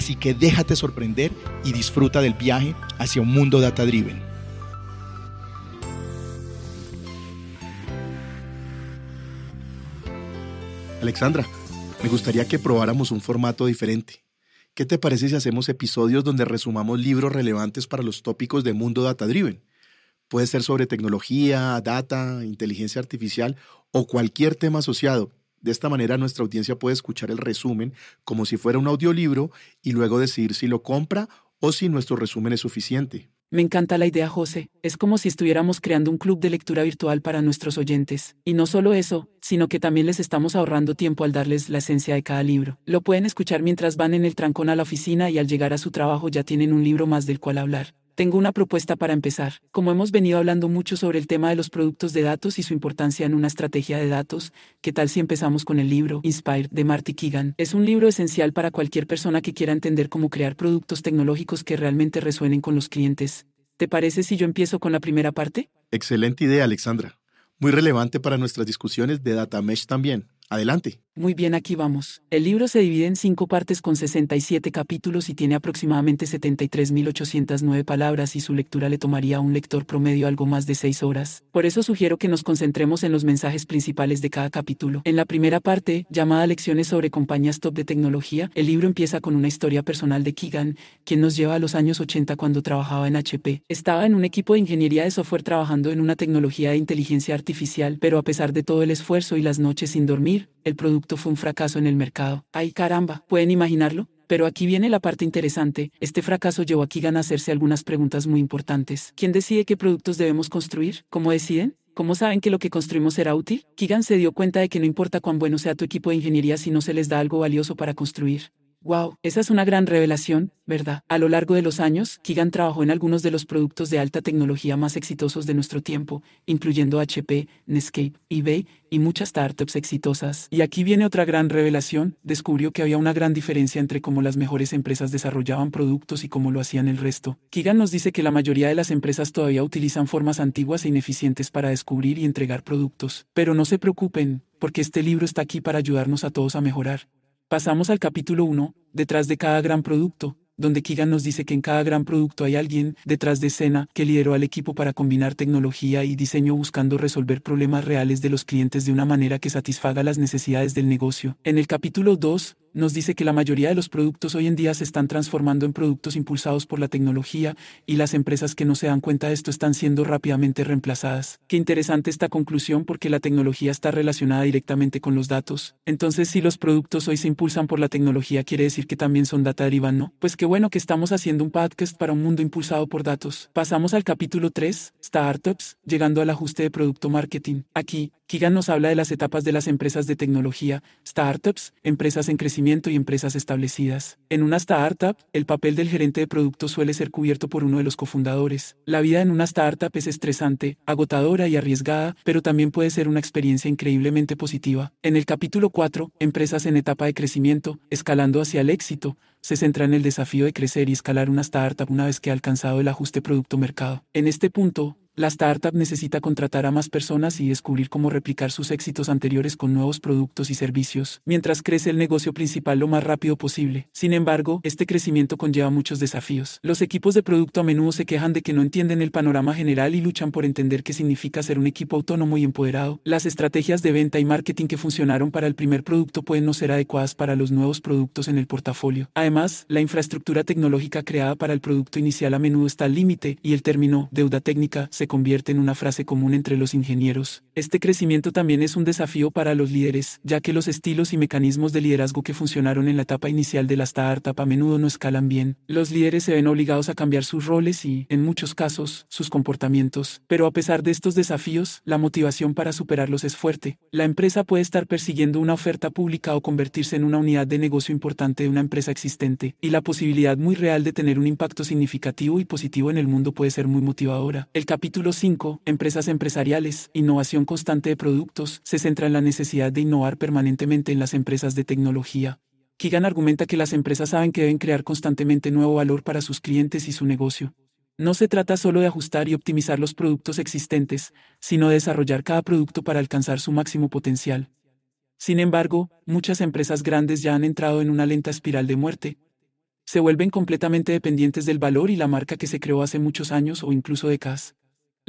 Así que déjate sorprender y disfruta del viaje hacia un mundo data driven. Alexandra, me gustaría que probáramos un formato diferente. ¿Qué te parece si hacemos episodios donde resumamos libros relevantes para los tópicos de mundo data driven? Puede ser sobre tecnología, data, inteligencia artificial o cualquier tema asociado, de esta manera nuestra audiencia puede escuchar el resumen como si fuera un audiolibro y luego decidir si lo compra o si nuestro resumen es suficiente. Me encanta la idea, José. Es como si estuviéramos creando un club de lectura virtual para nuestros oyentes. Y no solo eso, sino que también les estamos ahorrando tiempo al darles la esencia de cada libro. Lo pueden escuchar mientras van en el trancón a la oficina y al llegar a su trabajo ya tienen un libro más del cual hablar. Tengo una propuesta para empezar. Como hemos venido hablando mucho sobre el tema de los productos de datos y su importancia en una estrategia de datos, ¿qué tal si empezamos con el libro Inspire de Marty Keegan? Es un libro esencial para cualquier persona que quiera entender cómo crear productos tecnológicos que realmente resuenen con los clientes. ¿Te parece si yo empiezo con la primera parte? Excelente idea, Alexandra. Muy relevante para nuestras discusiones de Data Mesh también. Adelante. Muy bien, aquí vamos. El libro se divide en cinco partes con 67 capítulos y tiene aproximadamente 73.809 palabras y su lectura le tomaría a un lector promedio algo más de seis horas. Por eso sugiero que nos concentremos en los mensajes principales de cada capítulo. En la primera parte, llamada Lecciones sobre compañías top de tecnología, el libro empieza con una historia personal de Keegan, quien nos lleva a los años 80 cuando trabajaba en HP. Estaba en un equipo de ingeniería de software trabajando en una tecnología de inteligencia artificial, pero a pesar de todo el esfuerzo y las noches sin dormir, el producto fue un fracaso en el mercado. ¡Ay caramba! ¿Pueden imaginarlo? Pero aquí viene la parte interesante. Este fracaso llevó a Keegan a hacerse algunas preguntas muy importantes. ¿Quién decide qué productos debemos construir? ¿Cómo deciden? ¿Cómo saben que lo que construimos será útil? Keegan se dio cuenta de que no importa cuán bueno sea tu equipo de ingeniería si no se les da algo valioso para construir. Wow, esa es una gran revelación, ¿verdad? A lo largo de los años, Keegan trabajó en algunos de los productos de alta tecnología más exitosos de nuestro tiempo, incluyendo HP, Netscape, eBay y muchas startups exitosas. Y aquí viene otra gran revelación, descubrió que había una gran diferencia entre cómo las mejores empresas desarrollaban productos y cómo lo hacían el resto. Keegan nos dice que la mayoría de las empresas todavía utilizan formas antiguas e ineficientes para descubrir y entregar productos. Pero no se preocupen, porque este libro está aquí para ayudarnos a todos a mejorar. Pasamos al capítulo 1, detrás de cada gran producto, donde Keegan nos dice que en cada gran producto hay alguien detrás de escena que lideró al equipo para combinar tecnología y diseño buscando resolver problemas reales de los clientes de una manera que satisfaga las necesidades del negocio. En el capítulo 2, nos dice que la mayoría de los productos hoy en día se están transformando en productos impulsados por la tecnología y las empresas que no se dan cuenta de esto están siendo rápidamente reemplazadas. Qué interesante esta conclusión porque la tecnología está relacionada directamente con los datos. Entonces, si los productos hoy se impulsan por la tecnología, quiere decir que también son data derivan, ¿no? Pues qué bueno que estamos haciendo un podcast para un mundo impulsado por datos. Pasamos al capítulo 3, Startups, llegando al ajuste de producto marketing. Aquí, Keegan nos habla de las etapas de las empresas de tecnología, startups, empresas en crecimiento y empresas establecidas. En una startup, el papel del gerente de producto suele ser cubierto por uno de los cofundadores. La vida en una startup es estresante, agotadora y arriesgada, pero también puede ser una experiencia increíblemente positiva. En el capítulo 4, Empresas en etapa de crecimiento, escalando hacia el éxito, se centra en el desafío de crecer y escalar una startup una vez que ha alcanzado el ajuste producto-mercado. En este punto, la startup necesita contratar a más personas y descubrir cómo replicar sus éxitos anteriores con nuevos productos y servicios, mientras crece el negocio principal lo más rápido posible. Sin embargo, este crecimiento conlleva muchos desafíos. Los equipos de producto a menudo se quejan de que no entienden el panorama general y luchan por entender qué significa ser un equipo autónomo y empoderado. Las estrategias de venta y marketing que funcionaron para el primer producto pueden no ser adecuadas para los nuevos productos en el portafolio. Además, la infraestructura tecnológica creada para el producto inicial a menudo está al límite y el término deuda técnica se convierte en una frase común entre los ingenieros. Este crecimiento también es un desafío para los líderes, ya que los estilos y mecanismos de liderazgo que funcionaron en la etapa inicial de la startup a menudo no escalan bien. Los líderes se ven obligados a cambiar sus roles y, en muchos casos, sus comportamientos. Pero a pesar de estos desafíos, la motivación para superarlos es fuerte. La empresa puede estar persiguiendo una oferta pública o convertirse en una unidad de negocio importante de una empresa existente, y la posibilidad muy real de tener un impacto significativo y positivo en el mundo puede ser muy motivadora. El capítulo 5, Empresas empresariales, innovación constante de productos, se centra en la necesidad de innovar permanentemente en las empresas de tecnología. Keegan argumenta que las empresas saben que deben crear constantemente nuevo valor para sus clientes y su negocio. No se trata solo de ajustar y optimizar los productos existentes, sino de desarrollar cada producto para alcanzar su máximo potencial. Sin embargo, muchas empresas grandes ya han entrado en una lenta espiral de muerte, se vuelven completamente dependientes del valor y la marca que se creó hace muchos años o incluso décadas.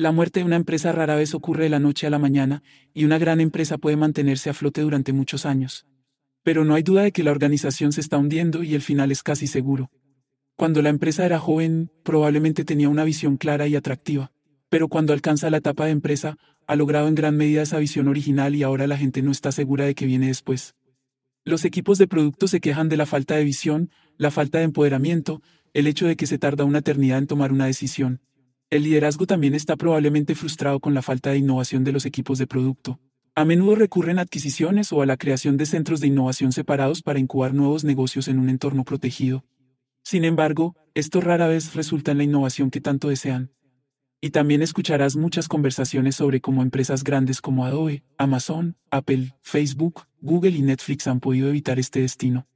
La muerte de una empresa rara vez ocurre de la noche a la mañana, y una gran empresa puede mantenerse a flote durante muchos años. Pero no hay duda de que la organización se está hundiendo y el final es casi seguro. Cuando la empresa era joven, probablemente tenía una visión clara y atractiva, pero cuando alcanza la etapa de empresa, ha logrado en gran medida esa visión original y ahora la gente no está segura de qué viene después. Los equipos de producto se quejan de la falta de visión, la falta de empoderamiento, el hecho de que se tarda una eternidad en tomar una decisión. El liderazgo también está probablemente frustrado con la falta de innovación de los equipos de producto. A menudo recurren a adquisiciones o a la creación de centros de innovación separados para incubar nuevos negocios en un entorno protegido. Sin embargo, esto rara vez resulta en la innovación que tanto desean. Y también escucharás muchas conversaciones sobre cómo empresas grandes como Adobe, Amazon, Apple, Facebook, Google y Netflix han podido evitar este destino.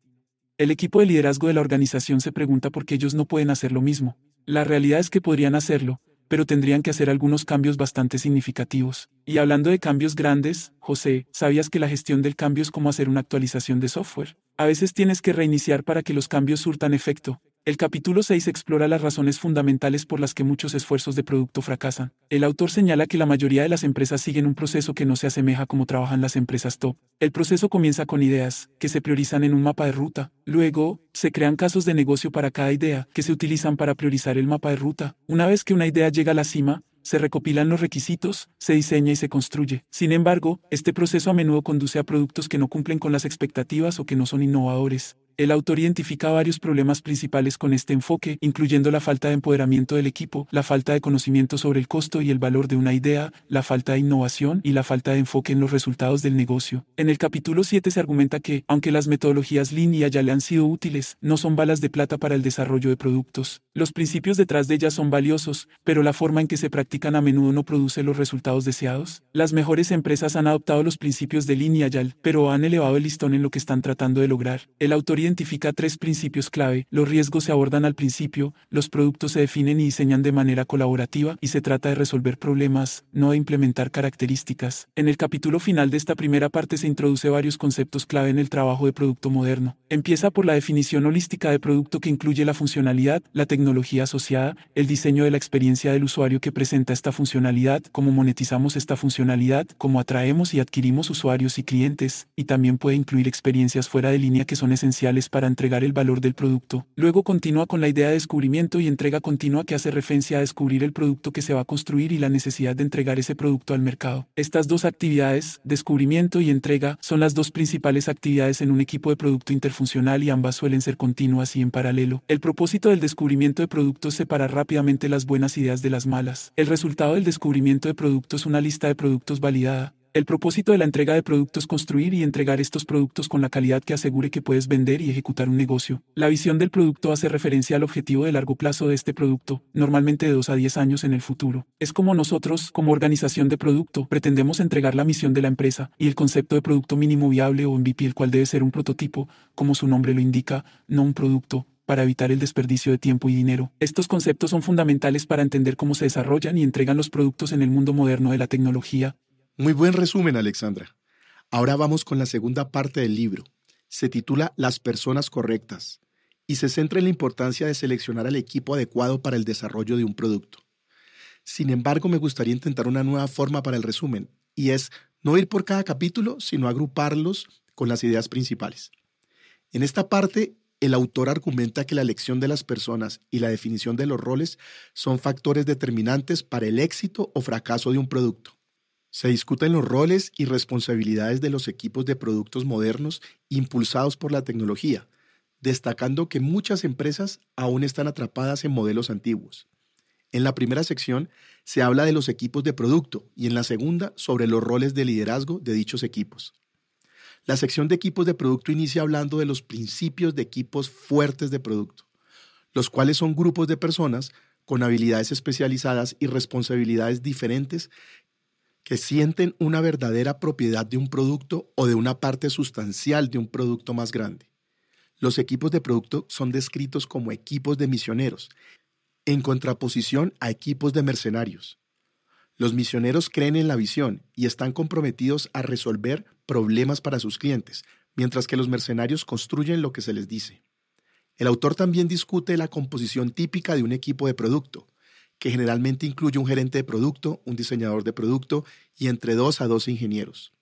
El equipo de liderazgo de la organización se pregunta por qué ellos no pueden hacer lo mismo. La realidad es que podrían hacerlo, pero tendrían que hacer algunos cambios bastante significativos. Y hablando de cambios grandes, José, ¿sabías que la gestión del cambio es como hacer una actualización de software? A veces tienes que reiniciar para que los cambios surtan efecto, el capítulo 6 explora las razones fundamentales por las que muchos esfuerzos de producto fracasan. El autor señala que la mayoría de las empresas siguen un proceso que no se asemeja como trabajan las empresas top. El proceso comienza con ideas, que se priorizan en un mapa de ruta. Luego, se crean casos de negocio para cada idea, que se utilizan para priorizar el mapa de ruta. Una vez que una idea llega a la cima, se recopilan los requisitos, se diseña y se construye. Sin embargo, este proceso a menudo conduce a productos que no cumplen con las expectativas o que no son innovadores. El autor identifica varios problemas principales con este enfoque, incluyendo la falta de empoderamiento del equipo, la falta de conocimiento sobre el costo y el valor de una idea, la falta de innovación y la falta de enfoque en los resultados del negocio. En el capítulo 7 se argumenta que, aunque las metodologías Lean y le han sido útiles, no son balas de plata para el desarrollo de productos. Los principios detrás de ellas son valiosos, pero la forma en que se practican a menudo no produce los resultados deseados. Las mejores empresas han adoptado los principios de Lean y Agile, pero han elevado el listón en lo que están tratando de lograr. El autor identifica tres principios clave. Los riesgos se abordan al principio, los productos se definen y diseñan de manera colaborativa y se trata de resolver problemas, no de implementar características. En el capítulo final de esta primera parte se introduce varios conceptos clave en el trabajo de producto moderno. Empieza por la definición holística de producto que incluye la funcionalidad, la tecnología asociada, el diseño de la experiencia del usuario que presenta esta funcionalidad, cómo monetizamos esta funcionalidad, cómo atraemos y adquirimos usuarios y clientes, y también puede incluir experiencias fuera de línea que son esenciales para entregar el valor del producto. Luego continúa con la idea de descubrimiento y entrega continua que hace referencia a descubrir el producto que se va a construir y la necesidad de entregar ese producto al mercado. Estas dos actividades, descubrimiento y entrega, son las dos principales actividades en un equipo de producto interfuncional y ambas suelen ser continuas y en paralelo. El propósito del descubrimiento de productos es separar rápidamente las buenas ideas de las malas. El resultado del descubrimiento de productos es una lista de productos validada, el propósito de la entrega de productos es construir y entregar estos productos con la calidad que asegure que puedes vender y ejecutar un negocio. La visión del producto hace referencia al objetivo de largo plazo de este producto, normalmente de 2 a 10 años en el futuro. Es como nosotros, como organización de producto, pretendemos entregar la misión de la empresa y el concepto de producto mínimo viable o MVP, el cual debe ser un prototipo, como su nombre lo indica, no un producto, para evitar el desperdicio de tiempo y dinero. Estos conceptos son fundamentales para entender cómo se desarrollan y entregan los productos en el mundo moderno de la tecnología. Muy buen resumen, Alexandra. Ahora vamos con la segunda parte del libro. Se titula Las personas correctas y se centra en la importancia de seleccionar al equipo adecuado para el desarrollo de un producto. Sin embargo, me gustaría intentar una nueva forma para el resumen, y es no ir por cada capítulo, sino agruparlos con las ideas principales. En esta parte, el autor argumenta que la elección de las personas y la definición de los roles son factores determinantes para el éxito o fracaso de un producto. Se discuten los roles y responsabilidades de los equipos de productos modernos impulsados por la tecnología, destacando que muchas empresas aún están atrapadas en modelos antiguos. En la primera sección se habla de los equipos de producto y en la segunda sobre los roles de liderazgo de dichos equipos. La sección de equipos de producto inicia hablando de los principios de equipos fuertes de producto, los cuales son grupos de personas con habilidades especializadas y responsabilidades diferentes que sienten una verdadera propiedad de un producto o de una parte sustancial de un producto más grande. Los equipos de producto son descritos como equipos de misioneros, en contraposición a equipos de mercenarios. Los misioneros creen en la visión y están comprometidos a resolver problemas para sus clientes, mientras que los mercenarios construyen lo que se les dice. El autor también discute la composición típica de un equipo de producto, que generalmente incluye un gerente de producto, un diseñador de producto y entre dos a dos ingenieros.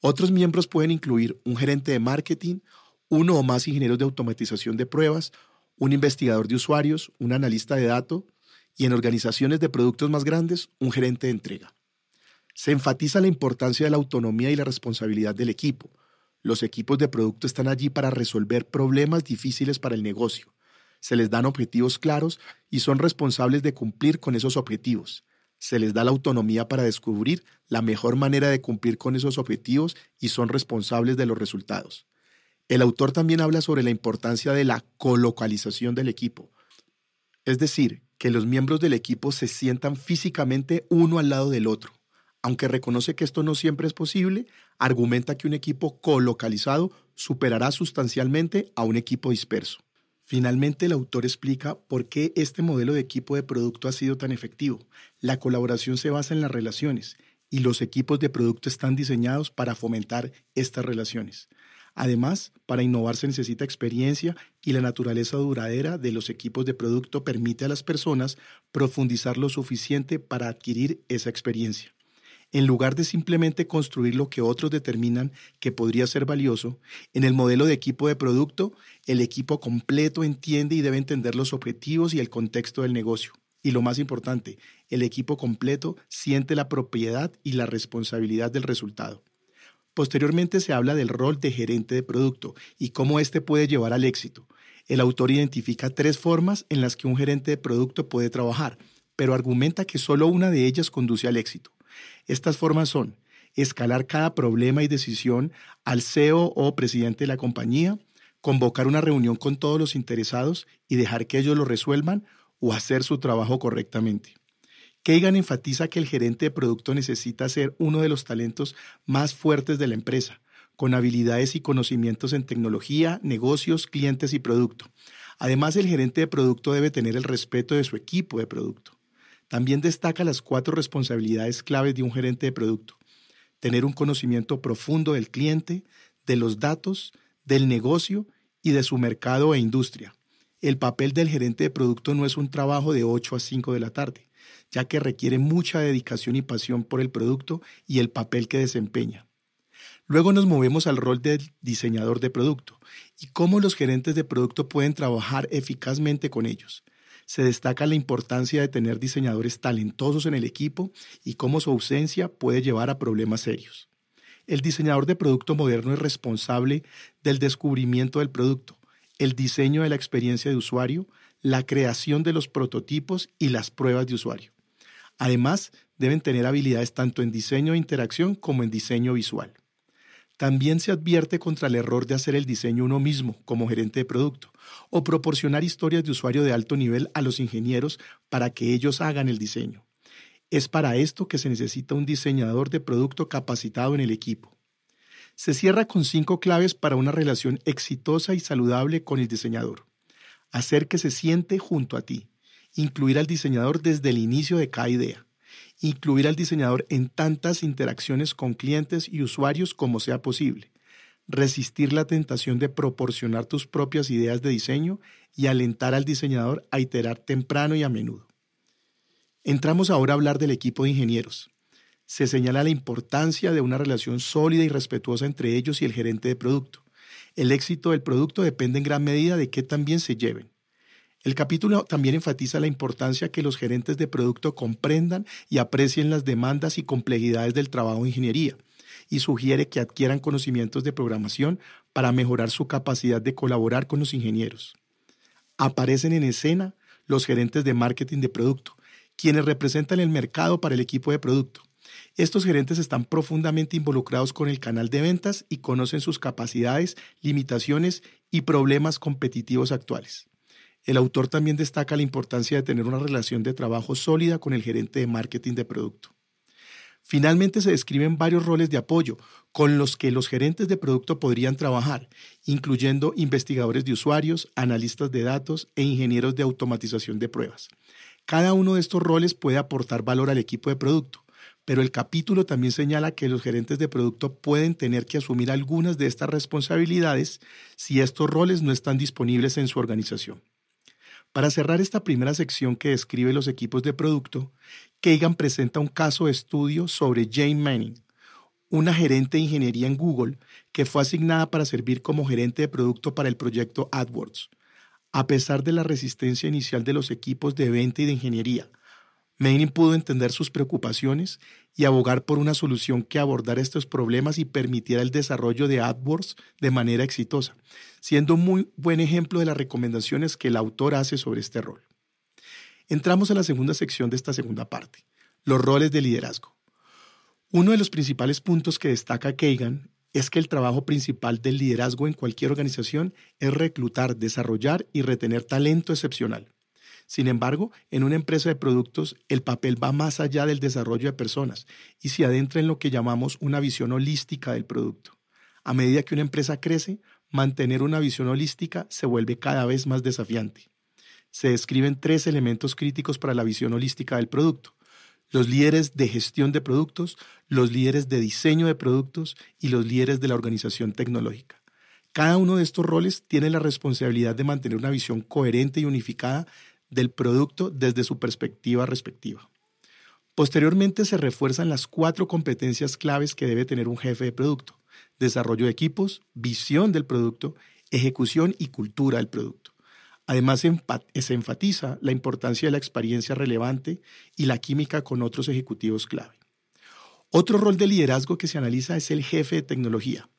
Otros miembros pueden incluir un gerente de marketing, uno o más ingenieros de automatización de pruebas, un investigador de usuarios, un analista de datos y en organizaciones de productos más grandes, un gerente de entrega. Se enfatiza la importancia de la autonomía y la responsabilidad del equipo. Los equipos de producto están allí para resolver problemas difíciles para el negocio se les dan objetivos claros y son responsables de cumplir con esos objetivos. Se les da la autonomía para descubrir la mejor manera de cumplir con esos objetivos y son responsables de los resultados. El autor también habla sobre la importancia de la colocalización del equipo, es decir, que los miembros del equipo se sientan físicamente uno al lado del otro. Aunque reconoce que esto no siempre es posible, argumenta que un equipo colocalizado superará sustancialmente a un equipo disperso. Finalmente, el autor explica por qué este modelo de equipo de producto ha sido tan efectivo. La colaboración se basa en las relaciones y los equipos de producto están diseñados para fomentar estas relaciones. Además, para innovar se necesita experiencia y la naturaleza duradera de los equipos de producto permite a las personas profundizar lo suficiente para adquirir esa experiencia. En lugar de simplemente construir lo que otros determinan que podría ser valioso, en el modelo de equipo de producto, el equipo completo entiende y debe entender los objetivos y el contexto del negocio. Y lo más importante, el equipo completo siente la propiedad y la responsabilidad del resultado. Posteriormente se habla del rol de gerente de producto y cómo éste puede llevar al éxito. El autor identifica tres formas en las que un gerente de producto puede trabajar, pero argumenta que solo una de ellas conduce al éxito. Estas formas son escalar cada problema y decisión al CEO o presidente de la compañía, convocar una reunión con todos los interesados y dejar que ellos lo resuelvan o hacer su trabajo correctamente. Kagan enfatiza que el gerente de producto necesita ser uno de los talentos más fuertes de la empresa, con habilidades y conocimientos en tecnología, negocios, clientes y producto. Además, el gerente de producto debe tener el respeto de su equipo de producto. También destaca las cuatro responsabilidades claves de un gerente de producto. Tener un conocimiento profundo del cliente, de los datos, del negocio y de su mercado e industria. El papel del gerente de producto no es un trabajo de 8 a 5 de la tarde, ya que requiere mucha dedicación y pasión por el producto y el papel que desempeña. Luego nos movemos al rol del diseñador de producto y cómo los gerentes de producto pueden trabajar eficazmente con ellos se destaca la importancia de tener diseñadores talentosos en el equipo y cómo su ausencia puede llevar a problemas serios. El diseñador de producto moderno es responsable del descubrimiento del producto, el diseño de la experiencia de usuario, la creación de los prototipos y las pruebas de usuario. Además, deben tener habilidades tanto en diseño de interacción como en diseño visual. También se advierte contra el error de hacer el diseño uno mismo como gerente de producto o proporcionar historias de usuario de alto nivel a los ingenieros para que ellos hagan el diseño. Es para esto que se necesita un diseñador de producto capacitado en el equipo. Se cierra con cinco claves para una relación exitosa y saludable con el diseñador. Hacer que se siente junto a ti. Incluir al diseñador desde el inicio de cada idea incluir al diseñador en tantas interacciones con clientes y usuarios como sea posible, resistir la tentación de proporcionar tus propias ideas de diseño y alentar al diseñador a iterar temprano y a menudo. Entramos ahora a hablar del equipo de ingenieros. Se señala la importancia de una relación sólida y respetuosa entre ellos y el gerente de producto. El éxito del producto depende en gran medida de qué también se lleven. El capítulo también enfatiza la importancia que los gerentes de producto comprendan y aprecien las demandas y complejidades del trabajo de ingeniería y sugiere que adquieran conocimientos de programación para mejorar su capacidad de colaborar con los ingenieros. Aparecen en escena los gerentes de marketing de producto, quienes representan el mercado para el equipo de producto. Estos gerentes están profundamente involucrados con el canal de ventas y conocen sus capacidades, limitaciones y problemas competitivos actuales. El autor también destaca la importancia de tener una relación de trabajo sólida con el gerente de marketing de producto. Finalmente se describen varios roles de apoyo con los que los gerentes de producto podrían trabajar, incluyendo investigadores de usuarios, analistas de datos e ingenieros de automatización de pruebas. Cada uno de estos roles puede aportar valor al equipo de producto, pero el capítulo también señala que los gerentes de producto pueden tener que asumir algunas de estas responsabilidades si estos roles no están disponibles en su organización. Para cerrar esta primera sección que describe los equipos de producto, Kagan presenta un caso de estudio sobre Jane Manning, una gerente de ingeniería en Google que fue asignada para servir como gerente de producto para el proyecto AdWords. A pesar de la resistencia inicial de los equipos de venta y de ingeniería, Manning pudo entender sus preocupaciones y abogar por una solución que abordara estos problemas y permitiera el desarrollo de AdWords de manera exitosa, siendo un muy buen ejemplo de las recomendaciones que el autor hace sobre este rol. Entramos a la segunda sección de esta segunda parte, los roles de liderazgo. Uno de los principales puntos que destaca Kagan es que el trabajo principal del liderazgo en cualquier organización es reclutar, desarrollar y retener talento excepcional. Sin embargo, en una empresa de productos, el papel va más allá del desarrollo de personas y se adentra en lo que llamamos una visión holística del producto. A medida que una empresa crece, mantener una visión holística se vuelve cada vez más desafiante. Se describen tres elementos críticos para la visión holística del producto. Los líderes de gestión de productos, los líderes de diseño de productos y los líderes de la organización tecnológica. Cada uno de estos roles tiene la responsabilidad de mantener una visión coherente y unificada del producto desde su perspectiva respectiva. Posteriormente se refuerzan las cuatro competencias claves que debe tener un jefe de producto. Desarrollo de equipos, visión del producto, ejecución y cultura del producto. Además, se enfatiza la importancia de la experiencia relevante y la química con otros ejecutivos clave. Otro rol de liderazgo que se analiza es el jefe de tecnología.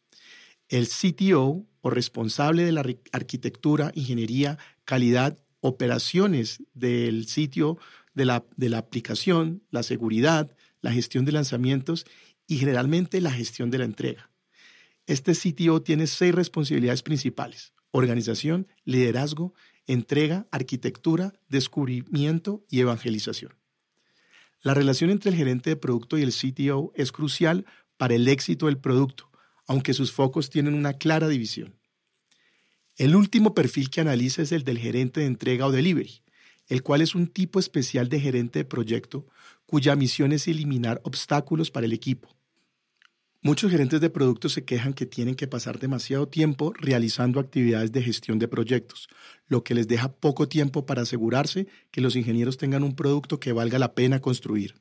El CTO o responsable de la arquitectura, ingeniería, calidad operaciones del sitio, de la, de la aplicación, la seguridad, la gestión de lanzamientos y generalmente la gestión de la entrega. Este sitio tiene seis responsabilidades principales. Organización, liderazgo, entrega, arquitectura, descubrimiento y evangelización. La relación entre el gerente de producto y el CTO es crucial para el éxito del producto, aunque sus focos tienen una clara división. El último perfil que analiza es el del gerente de entrega o delivery, el cual es un tipo especial de gerente de proyecto cuya misión es eliminar obstáculos para el equipo. Muchos gerentes de productos se quejan que tienen que pasar demasiado tiempo realizando actividades de gestión de proyectos, lo que les deja poco tiempo para asegurarse que los ingenieros tengan un producto que valga la pena construir.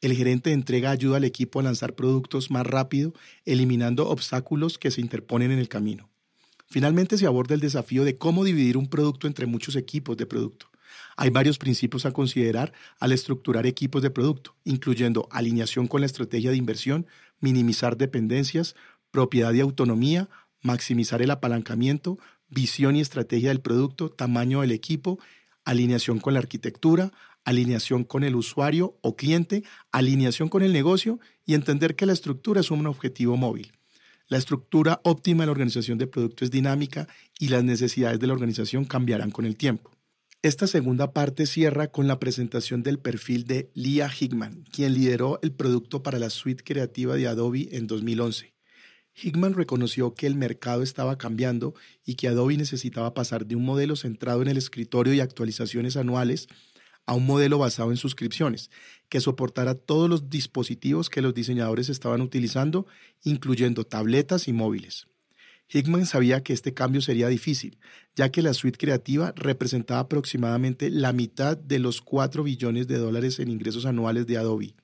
El gerente de entrega ayuda al equipo a lanzar productos más rápido, eliminando obstáculos que se interponen en el camino. Finalmente se aborda el desafío de cómo dividir un producto entre muchos equipos de producto. Hay varios principios a considerar al estructurar equipos de producto, incluyendo alineación con la estrategia de inversión, minimizar dependencias, propiedad y autonomía, maximizar el apalancamiento, visión y estrategia del producto, tamaño del equipo, alineación con la arquitectura, alineación con el usuario o cliente, alineación con el negocio y entender que la estructura es un objetivo móvil. La estructura óptima de la organización de producto es dinámica y las necesidades de la organización cambiarán con el tiempo. Esta segunda parte cierra con la presentación del perfil de Leah Hickman, quien lideró el producto para la suite creativa de Adobe en 2011. Hickman reconoció que el mercado estaba cambiando y que Adobe necesitaba pasar de un modelo centrado en el escritorio y actualizaciones anuales a un modelo basado en suscripciones, que soportara todos los dispositivos que los diseñadores estaban utilizando, incluyendo tabletas y móviles. Hickman sabía que este cambio sería difícil, ya que la suite creativa representaba aproximadamente la mitad de los 4 billones de dólares en ingresos anuales de Adobe.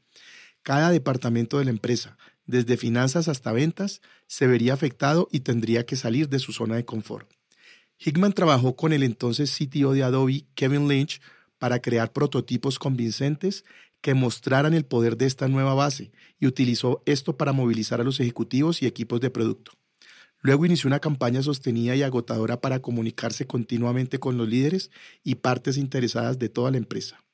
Cada departamento de la empresa, desde finanzas hasta ventas, se vería afectado y tendría que salir de su zona de confort. Hickman trabajó con el entonces CTO de Adobe, Kevin Lynch, para crear prototipos convincentes que mostraran el poder de esta nueva base y utilizó esto para movilizar a los ejecutivos y equipos de producto. Luego inició una campaña sostenida y agotadora para comunicarse continuamente con los líderes y partes interesadas de toda la empresa.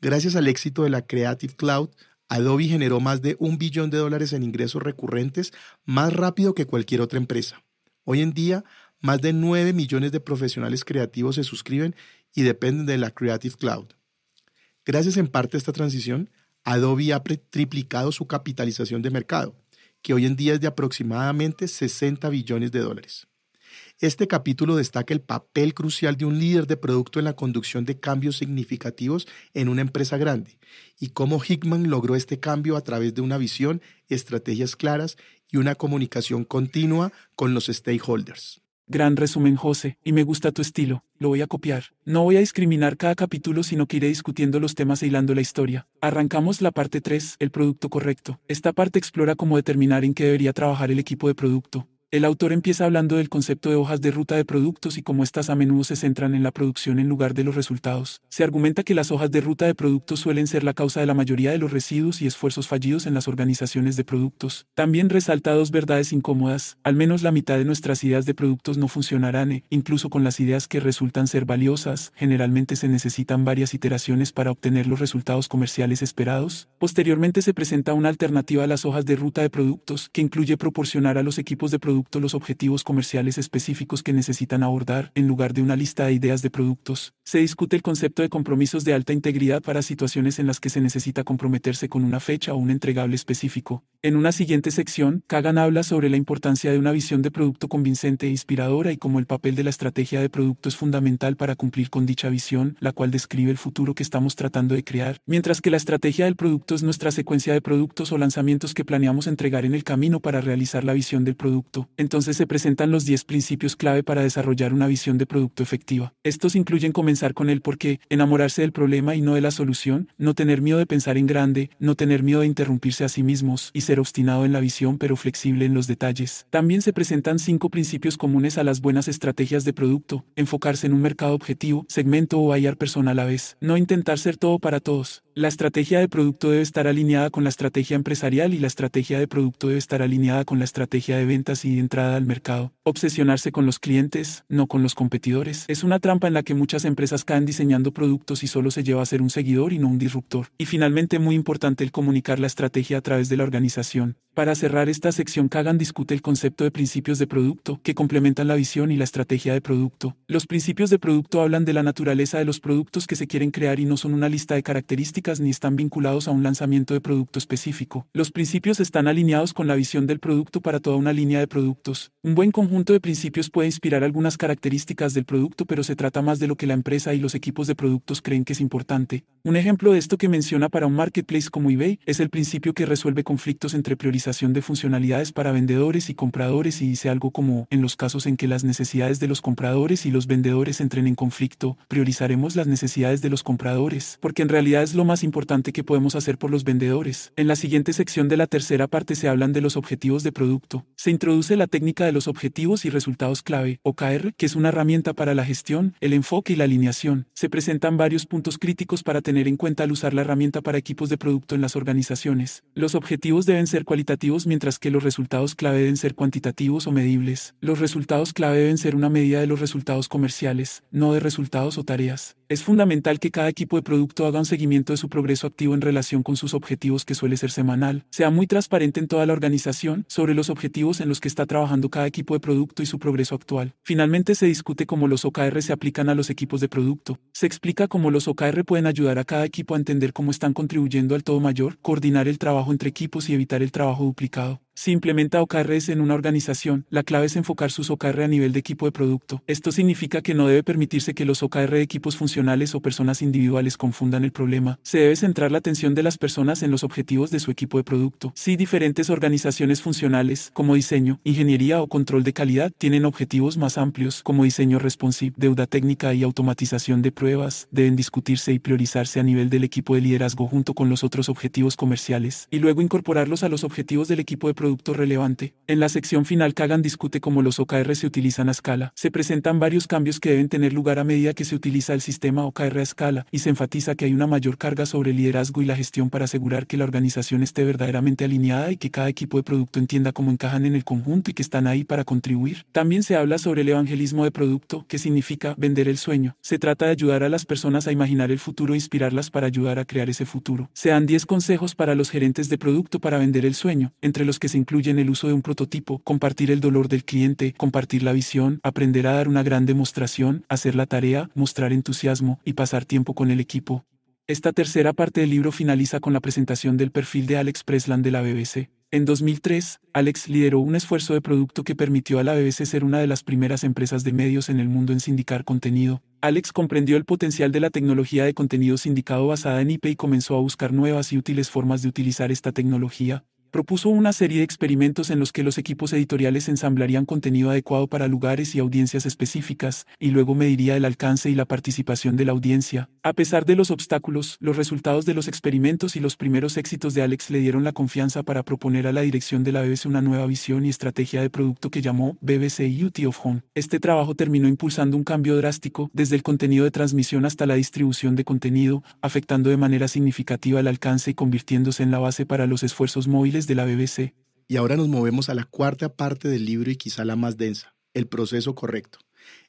Gracias al éxito de la Creative Cloud, Adobe generó más de un billón de dólares en ingresos recurrentes más rápido que cualquier otra empresa. Hoy en día, más de 9 millones de profesionales creativos se suscriben y dependen de la Creative Cloud. Gracias en parte a esta transición, Adobe ha triplicado su capitalización de mercado que hoy en día es de aproximadamente 60 billones de dólares. Este capítulo destaca el papel crucial de un líder de producto en la conducción de cambios significativos en una empresa grande y cómo Hickman logró este cambio a través de una visión, estrategias claras y una comunicación continua con los stakeholders. Gran resumen, José, y me gusta tu estilo. Lo voy a copiar. No voy a discriminar cada capítulo, sino que iré discutiendo los temas e hilando la historia. Arrancamos la parte 3, el producto correcto. Esta parte explora cómo determinar en qué debería trabajar el equipo de producto. El autor empieza hablando del concepto de hojas de ruta de productos y cómo éstas a menudo se centran en la producción en lugar de los resultados. Se argumenta que las hojas de ruta de productos suelen ser la causa de la mayoría de los residuos y esfuerzos fallidos en las organizaciones de productos. También resalta dos verdades incómodas. Al menos la mitad de nuestras ideas de productos no funcionarán e, incluso con las ideas que resultan ser valiosas, generalmente se necesitan varias iteraciones para obtener los resultados comerciales esperados. Posteriormente se presenta una alternativa a las hojas de ruta de productos que incluye proporcionar a los equipos de productos los objetivos comerciales específicos que necesitan abordar, en lugar de una lista de ideas de productos. Se discute el concepto de compromisos de alta integridad para situaciones en las que se necesita comprometerse con una fecha o un entregable específico. En una siguiente sección, Kagan habla sobre la importancia de una visión de producto convincente e inspiradora y cómo el papel de la estrategia de producto es fundamental para cumplir con dicha visión, la cual describe el futuro que estamos tratando de crear, mientras que la estrategia del producto es nuestra secuencia de productos o lanzamientos que planeamos entregar en el camino para realizar la visión del producto. Entonces se presentan los 10 principios clave para desarrollar una visión de producto efectiva. Estos incluyen comenzar con el por qué, enamorarse del problema y no de la solución, no tener miedo de pensar en grande, no tener miedo de interrumpirse a sí mismos y ser obstinado en la visión pero flexible en los detalles. También se presentan cinco principios comunes a las buenas estrategias de producto, enfocarse en un mercado objetivo, segmento o hallar persona a la vez, no intentar ser todo para todos, la estrategia de producto debe estar alineada con la estrategia empresarial y la estrategia de producto debe estar alineada con la estrategia de ventas y entrada al mercado. Obsesionarse con los clientes, no con los competidores, es una trampa en la que muchas empresas caen diseñando productos y solo se lleva a ser un seguidor y no un disruptor. Y finalmente muy importante el comunicar la estrategia a través de la organización. Para cerrar esta sección, Kagan discute el concepto de principios de producto, que complementan la visión y la estrategia de producto. Los principios de producto hablan de la naturaleza de los productos que se quieren crear y no son una lista de características ni están vinculados a un lanzamiento de producto específico. Los principios están alineados con la visión del producto para toda una línea de productos. Un buen conjunto de principios puede inspirar algunas características del producto, pero se trata más de lo que la empresa y los equipos de productos creen que es importante. Un ejemplo de esto que menciona para un marketplace como eBay es el principio que resuelve conflictos entre priorización de funcionalidades para vendedores y compradores y dice algo como, en los casos en que las necesidades de los compradores y los vendedores entren en conflicto, priorizaremos las necesidades de los compradores, porque en realidad es lo más importante que podemos hacer por los vendedores. En la siguiente sección de la tercera parte se hablan de los objetivos de producto. Se introduce la técnica de los objetivos y resultados clave, OKR, que es una herramienta para la gestión, el enfoque y la alineación. Se presentan varios puntos críticos para tener en cuenta al usar la herramienta para equipos de producto en las organizaciones. Los objetivos deben ser cualitativos mientras que los resultados clave deben ser cuantitativos o medibles. Los resultados clave deben ser una medida de los resultados comerciales, no de resultados o tareas. Es fundamental que cada equipo de producto haga un seguimiento de su progreso activo en relación con sus objetivos que suele ser semanal. Sea muy transparente en toda la organización sobre los objetivos en los que está trabajando cada equipo de producto y su progreso actual. Finalmente se discute cómo los OKR se aplican a los equipos de producto. Se explica cómo los OKR pueden ayudar a cada equipo a entender cómo están contribuyendo al todo mayor, coordinar el trabajo entre equipos y evitar el trabajo parole Si implementa OKRs en una organización, la clave es enfocar sus OKR a nivel de equipo de producto. Esto significa que no debe permitirse que los OKR de equipos funcionales o personas individuales confundan el problema. Se debe centrar la atención de las personas en los objetivos de su equipo de producto. Si diferentes organizaciones funcionales, como diseño, ingeniería o control de calidad, tienen objetivos más amplios, como diseño responsive, deuda técnica y automatización de pruebas, deben discutirse y priorizarse a nivel del equipo de liderazgo junto con los otros objetivos comerciales, y luego incorporarlos a los objetivos del equipo de producto producto relevante. En la sección final Kagan discute cómo los OKR se utilizan a escala. Se presentan varios cambios que deben tener lugar a medida que se utiliza el sistema OKR a escala y se enfatiza que hay una mayor carga sobre el liderazgo y la gestión para asegurar que la organización esté verdaderamente alineada y que cada equipo de producto entienda cómo encajan en el conjunto y que están ahí para contribuir. También se habla sobre el evangelismo de producto, que significa vender el sueño. Se trata de ayudar a las personas a imaginar el futuro e inspirarlas para ayudar a crear ese futuro. Se dan 10 consejos para los gerentes de producto para vender el sueño, entre los que se incluyen el uso de un prototipo, compartir el dolor del cliente, compartir la visión, aprender a dar una gran demostración, hacer la tarea, mostrar entusiasmo y pasar tiempo con el equipo. Esta tercera parte del libro finaliza con la presentación del perfil de Alex Presland de la BBC. En 2003, Alex lideró un esfuerzo de producto que permitió a la BBC ser una de las primeras empresas de medios en el mundo en sindicar contenido. Alex comprendió el potencial de la tecnología de contenido sindicado basada en IP y comenzó a buscar nuevas y útiles formas de utilizar esta tecnología propuso una serie de experimentos en los que los equipos editoriales ensamblarían contenido adecuado para lugares y audiencias específicas, y luego mediría el alcance y la participación de la audiencia. A pesar de los obstáculos, los resultados de los experimentos y los primeros éxitos de Alex le dieron la confianza para proponer a la dirección de la BBC una nueva visión y estrategia de producto que llamó BBC UT of Home. Este trabajo terminó impulsando un cambio drástico, desde el contenido de transmisión hasta la distribución de contenido, afectando de manera significativa el alcance y convirtiéndose en la base para los esfuerzos móviles de la BBC. Y ahora nos movemos a la cuarta parte del libro y quizá la más densa, el proceso correcto.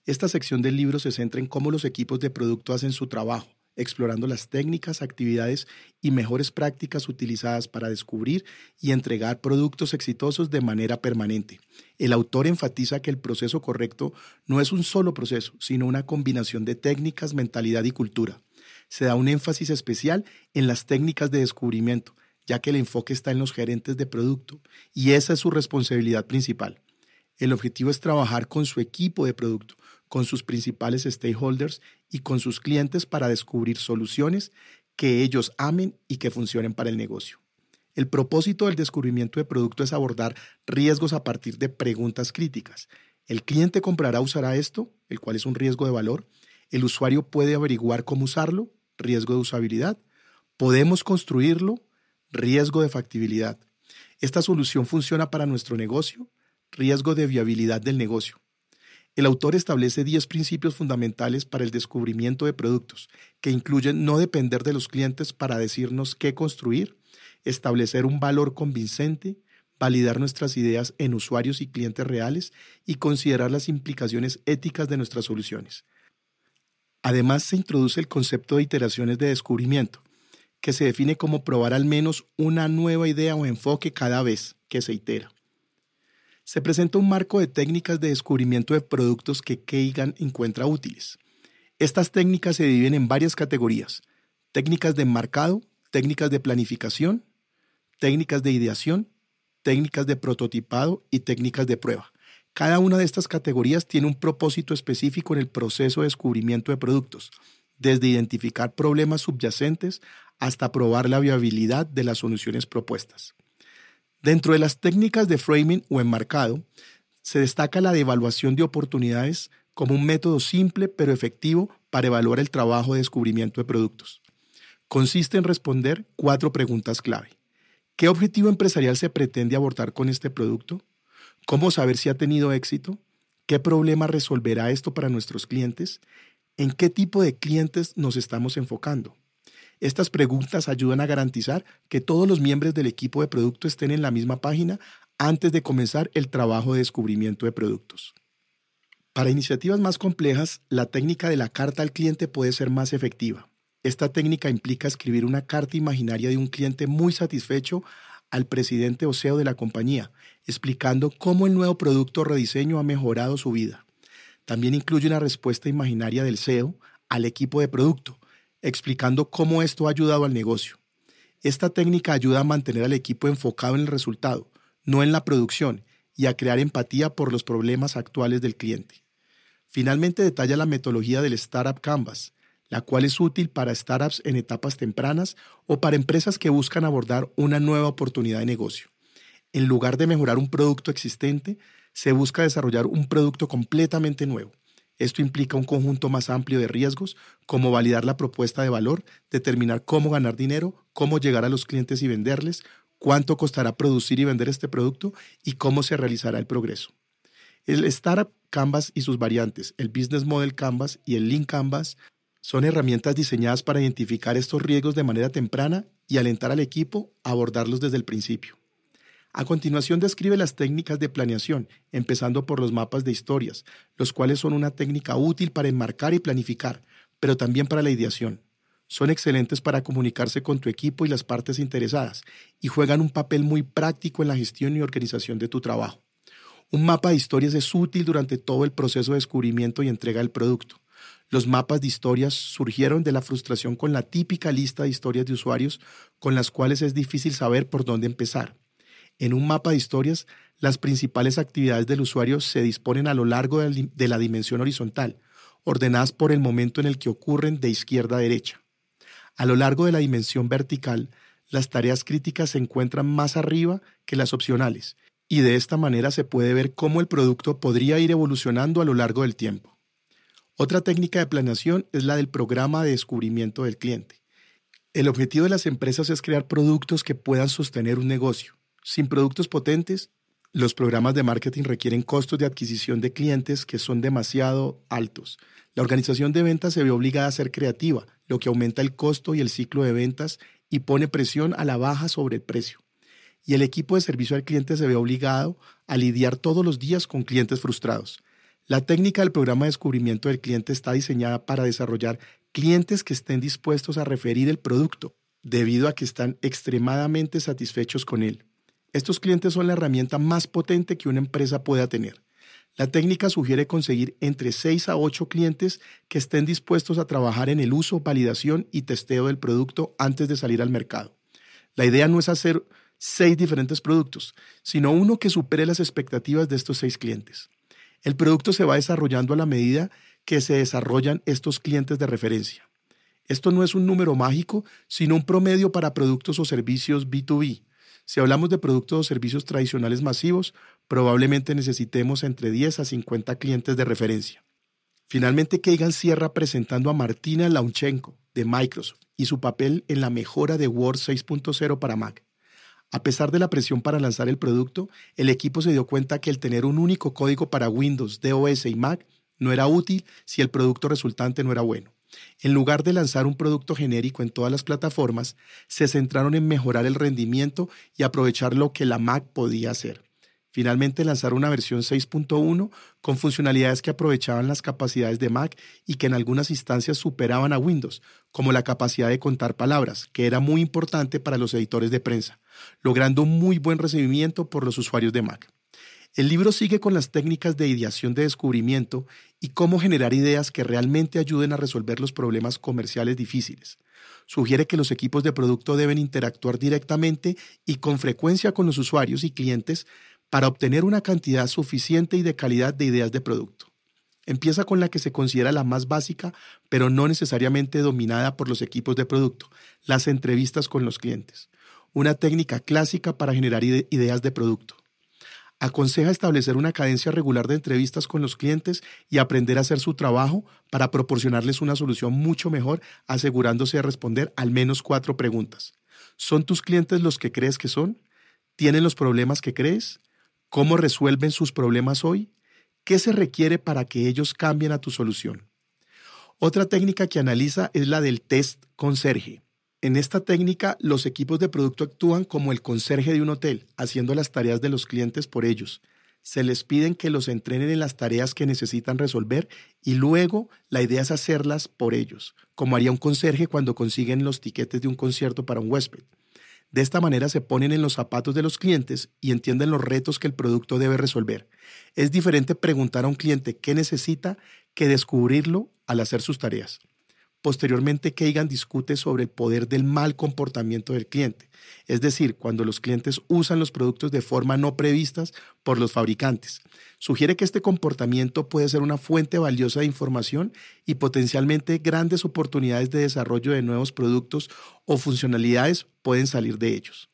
Esta sección del libro se centra en cómo los equipos de producto hacen su trabajo, explorando las técnicas, actividades y mejores prácticas utilizadas para descubrir y entregar productos exitosos de manera permanente. El autor enfatiza que el proceso correcto no es un solo proceso, sino una combinación de técnicas, mentalidad y cultura. Se da un énfasis especial en las técnicas de descubrimiento, ya que el enfoque está en los gerentes de producto y esa es su responsabilidad principal. El objetivo es trabajar con su equipo de producto, con sus principales stakeholders y con sus clientes para descubrir soluciones que ellos amen y que funcionen para el negocio. El propósito del descubrimiento de producto es abordar riesgos a partir de preguntas críticas. ¿El cliente comprará usará esto? El cual es un riesgo de valor. ¿El usuario puede averiguar cómo usarlo? Riesgo de usabilidad. ¿Podemos construirlo? Riesgo de factibilidad. Esta solución funciona para nuestro negocio, riesgo de viabilidad del negocio. El autor establece 10 principios fundamentales para el descubrimiento de productos, que incluyen no depender de los clientes para decirnos qué construir, establecer un valor convincente, validar nuestras ideas en usuarios y clientes reales y considerar las implicaciones éticas de nuestras soluciones. Además, se introduce el concepto de iteraciones de descubrimiento, que se define como probar al menos una nueva idea o enfoque cada vez que se itera. Se presenta un marco de técnicas de descubrimiento de productos que Keigan encuentra útiles. Estas técnicas se dividen en varias categorías. Técnicas de marcado, técnicas de planificación, técnicas de ideación, técnicas de prototipado y técnicas de prueba. Cada una de estas categorías tiene un propósito específico en el proceso de descubrimiento de productos, desde identificar problemas subyacentes hasta probar la viabilidad de las soluciones propuestas. Dentro de las técnicas de framing o enmarcado, se destaca la de evaluación de oportunidades como un método simple pero efectivo para evaluar el trabajo de descubrimiento de productos. Consiste en responder cuatro preguntas clave. ¿Qué objetivo empresarial se pretende abordar con este producto? ¿Cómo saber si ha tenido éxito? ¿Qué problema resolverá esto para nuestros clientes? ¿En qué tipo de clientes nos estamos enfocando? Estas preguntas ayudan a garantizar que todos los miembros del equipo de producto estén en la misma página antes de comenzar el trabajo de descubrimiento de productos. Para iniciativas más complejas, la técnica de la carta al cliente puede ser más efectiva. Esta técnica implica escribir una carta imaginaria de un cliente muy satisfecho al presidente o CEO de la compañía, explicando cómo el nuevo producto rediseño ha mejorado su vida. También incluye una respuesta imaginaria del CEO al equipo de producto, explicando cómo esto ha ayudado al negocio. Esta técnica ayuda a mantener al equipo enfocado en el resultado, no en la producción, y a crear empatía por los problemas actuales del cliente. Finalmente detalla la metodología del Startup Canvas, la cual es útil para startups en etapas tempranas o para empresas que buscan abordar una nueva oportunidad de negocio. En lugar de mejorar un producto existente, se busca desarrollar un producto completamente nuevo. Esto implica un conjunto más amplio de riesgos, como validar la propuesta de valor, determinar cómo ganar dinero, cómo llegar a los clientes y venderles, cuánto costará producir y vender este producto y cómo se realizará el progreso. El Startup Canvas y sus variantes, el Business Model Canvas y el Lean Canvas, son herramientas diseñadas para identificar estos riesgos de manera temprana y alentar al equipo a abordarlos desde el principio. A continuación describe las técnicas de planeación, empezando por los mapas de historias, los cuales son una técnica útil para enmarcar y planificar, pero también para la ideación. Son excelentes para comunicarse con tu equipo y las partes interesadas y juegan un papel muy práctico en la gestión y organización de tu trabajo. Un mapa de historias es útil durante todo el proceso de descubrimiento y entrega del producto. Los mapas de historias surgieron de la frustración con la típica lista de historias de usuarios con las cuales es difícil saber por dónde empezar. En un mapa de historias, las principales actividades del usuario se disponen a lo largo de la dimensión horizontal, ordenadas por el momento en el que ocurren de izquierda a derecha. A lo largo de la dimensión vertical, las tareas críticas se encuentran más arriba que las opcionales, y de esta manera se puede ver cómo el producto podría ir evolucionando a lo largo del tiempo. Otra técnica de planeación es la del programa de descubrimiento del cliente. El objetivo de las empresas es crear productos que puedan sostener un negocio. Sin productos potentes, los programas de marketing requieren costos de adquisición de clientes que son demasiado altos. La organización de ventas se ve obligada a ser creativa, lo que aumenta el costo y el ciclo de ventas y pone presión a la baja sobre el precio. Y el equipo de servicio al cliente se ve obligado a lidiar todos los días con clientes frustrados. La técnica del programa de descubrimiento del cliente está diseñada para desarrollar clientes que estén dispuestos a referir el producto, debido a que están extremadamente satisfechos con él. Estos clientes son la herramienta más potente que una empresa pueda tener. La técnica sugiere conseguir entre 6 a 8 clientes que estén dispuestos a trabajar en el uso, validación y testeo del producto antes de salir al mercado. La idea no es hacer seis diferentes productos, sino uno que supere las expectativas de estos seis clientes. El producto se va desarrollando a la medida que se desarrollan estos clientes de referencia. Esto no es un número mágico, sino un promedio para productos o servicios B2B. Si hablamos de productos o servicios tradicionales masivos, probablemente necesitemos entre 10 a 50 clientes de referencia. Finalmente, Kagan cierra presentando a Martina Launchenko de Microsoft y su papel en la mejora de Word 6.0 para Mac. A pesar de la presión para lanzar el producto, el equipo se dio cuenta que el tener un único código para Windows, DOS y Mac no era útil si el producto resultante no era bueno. En lugar de lanzar un producto genérico en todas las plataformas, se centraron en mejorar el rendimiento y aprovechar lo que la Mac podía hacer. Finalmente lanzaron una versión 6.1 con funcionalidades que aprovechaban las capacidades de Mac y que en algunas instancias superaban a Windows, como la capacidad de contar palabras, que era muy importante para los editores de prensa, logrando un muy buen recibimiento por los usuarios de Mac. El libro sigue con las técnicas de ideación de descubrimiento y cómo generar ideas que realmente ayuden a resolver los problemas comerciales difíciles. Sugiere que los equipos de producto deben interactuar directamente y con frecuencia con los usuarios y clientes para obtener una cantidad suficiente y de calidad de ideas de producto. Empieza con la que se considera la más básica, pero no necesariamente dominada por los equipos de producto, las entrevistas con los clientes, una técnica clásica para generar ideas de producto. Aconseja establecer una cadencia regular de entrevistas con los clientes y aprender a hacer su trabajo para proporcionarles una solución mucho mejor, asegurándose de responder al menos cuatro preguntas. ¿Son tus clientes los que crees que son? ¿Tienen los problemas que crees? ¿Cómo resuelven sus problemas hoy? ¿Qué se requiere para que ellos cambien a tu solución? Otra técnica que analiza es la del test conserje. En esta técnica, los equipos de producto actúan como el conserje de un hotel, haciendo las tareas de los clientes por ellos. Se les piden que los entrenen en las tareas que necesitan resolver y luego la idea es hacerlas por ellos, como haría un conserje cuando consiguen los tiquetes de un concierto para un huésped. De esta manera se ponen en los zapatos de los clientes y entienden los retos que el producto debe resolver. Es diferente preguntar a un cliente qué necesita que descubrirlo al hacer sus tareas. Posteriormente, Kagan discute sobre el poder del mal comportamiento del cliente, es decir, cuando los clientes usan los productos de forma no previstas por los fabricantes. Sugiere que este comportamiento puede ser una fuente valiosa de información y potencialmente grandes oportunidades de desarrollo de nuevos productos o funcionalidades pueden salir de ellos.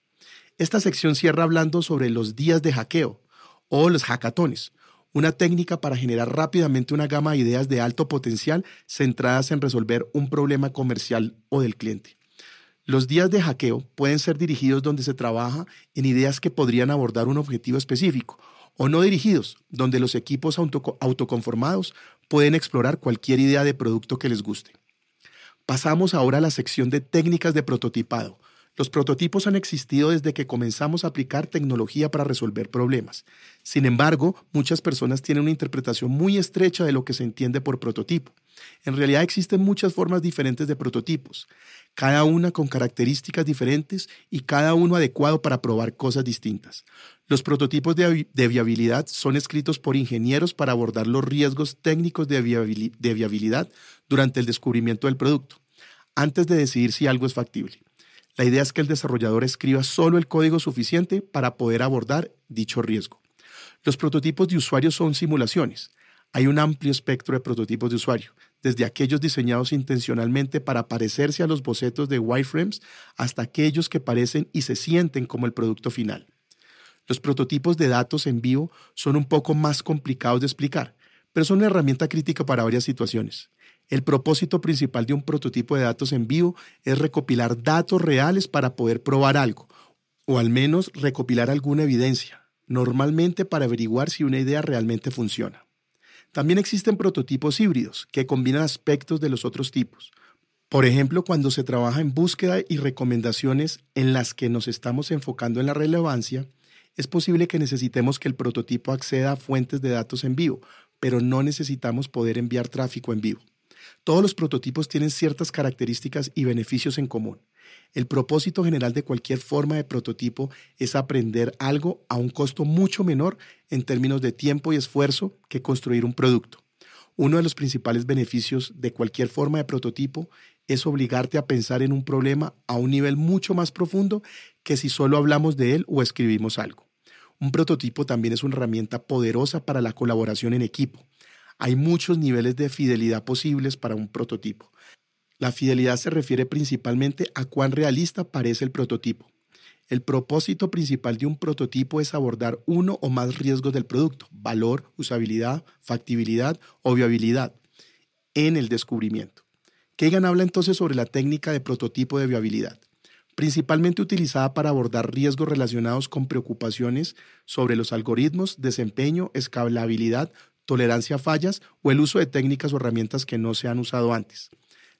Esta sección cierra hablando sobre los días de hackeo o los hackatones, una técnica para generar rápidamente una gama de ideas de alto potencial centradas en resolver un problema comercial o del cliente. Los días de hackeo pueden ser dirigidos donde se trabaja en ideas que podrían abordar un objetivo específico, o no dirigidos, donde los equipos autoconformados pueden explorar cualquier idea de producto que les guste. Pasamos ahora a la sección de técnicas de prototipado, los prototipos han existido desde que comenzamos a aplicar tecnología para resolver problemas. Sin embargo, muchas personas tienen una interpretación muy estrecha de lo que se entiende por prototipo. En realidad existen muchas formas diferentes de prototipos, cada una con características diferentes y cada uno adecuado para probar cosas distintas. Los prototipos de, viabilidad son escritos por ingenieros para abordar los riesgos técnicos de viabilidad durante el descubrimiento del producto, antes de decidir si algo es factible. La idea es que el desarrollador escriba solo el código suficiente para poder abordar dicho riesgo. Los prototipos de usuario son simulaciones. Hay un amplio espectro de prototipos de usuario, desde aquellos diseñados intencionalmente para parecerse a los bocetos de wireframes hasta aquellos que parecen y se sienten como el producto final. Los prototipos de datos en vivo son un poco más complicados de explicar, pero son una herramienta crítica para varias situaciones. El propósito principal de un prototipo de datos en vivo es recopilar datos reales para poder probar algo, o al menos recopilar alguna evidencia, normalmente para averiguar si una idea realmente funciona. También existen prototipos híbridos que combinan aspectos de los otros tipos. Por ejemplo, cuando se trabaja en búsqueda y recomendaciones en las que nos estamos enfocando en la relevancia, es posible que necesitemos que el prototipo acceda a fuentes de datos en vivo, pero no necesitamos poder enviar tráfico en vivo. Todos los prototipos tienen ciertas características y beneficios en común. El propósito general de cualquier forma de prototipo es aprender algo a un costo mucho menor en términos de tiempo y esfuerzo que construir un producto. Uno de los principales beneficios de cualquier forma de prototipo es obligarte a pensar en un problema a un nivel mucho más profundo que si solo hablamos de él o escribimos algo. Un prototipo también es una herramienta poderosa para la colaboración en equipo. Hay muchos niveles de fidelidad posibles para un prototipo. La fidelidad se refiere principalmente a cuán realista parece el prototipo. El propósito principal de un prototipo es abordar uno o más riesgos del producto, valor, usabilidad, factibilidad o viabilidad, en el descubrimiento. Kagan habla entonces sobre la técnica de prototipo de viabilidad, principalmente utilizada para abordar riesgos relacionados con preocupaciones sobre los algoritmos, desempeño, escalabilidad, tolerancia a fallas o el uso de técnicas o herramientas que no se han usado antes.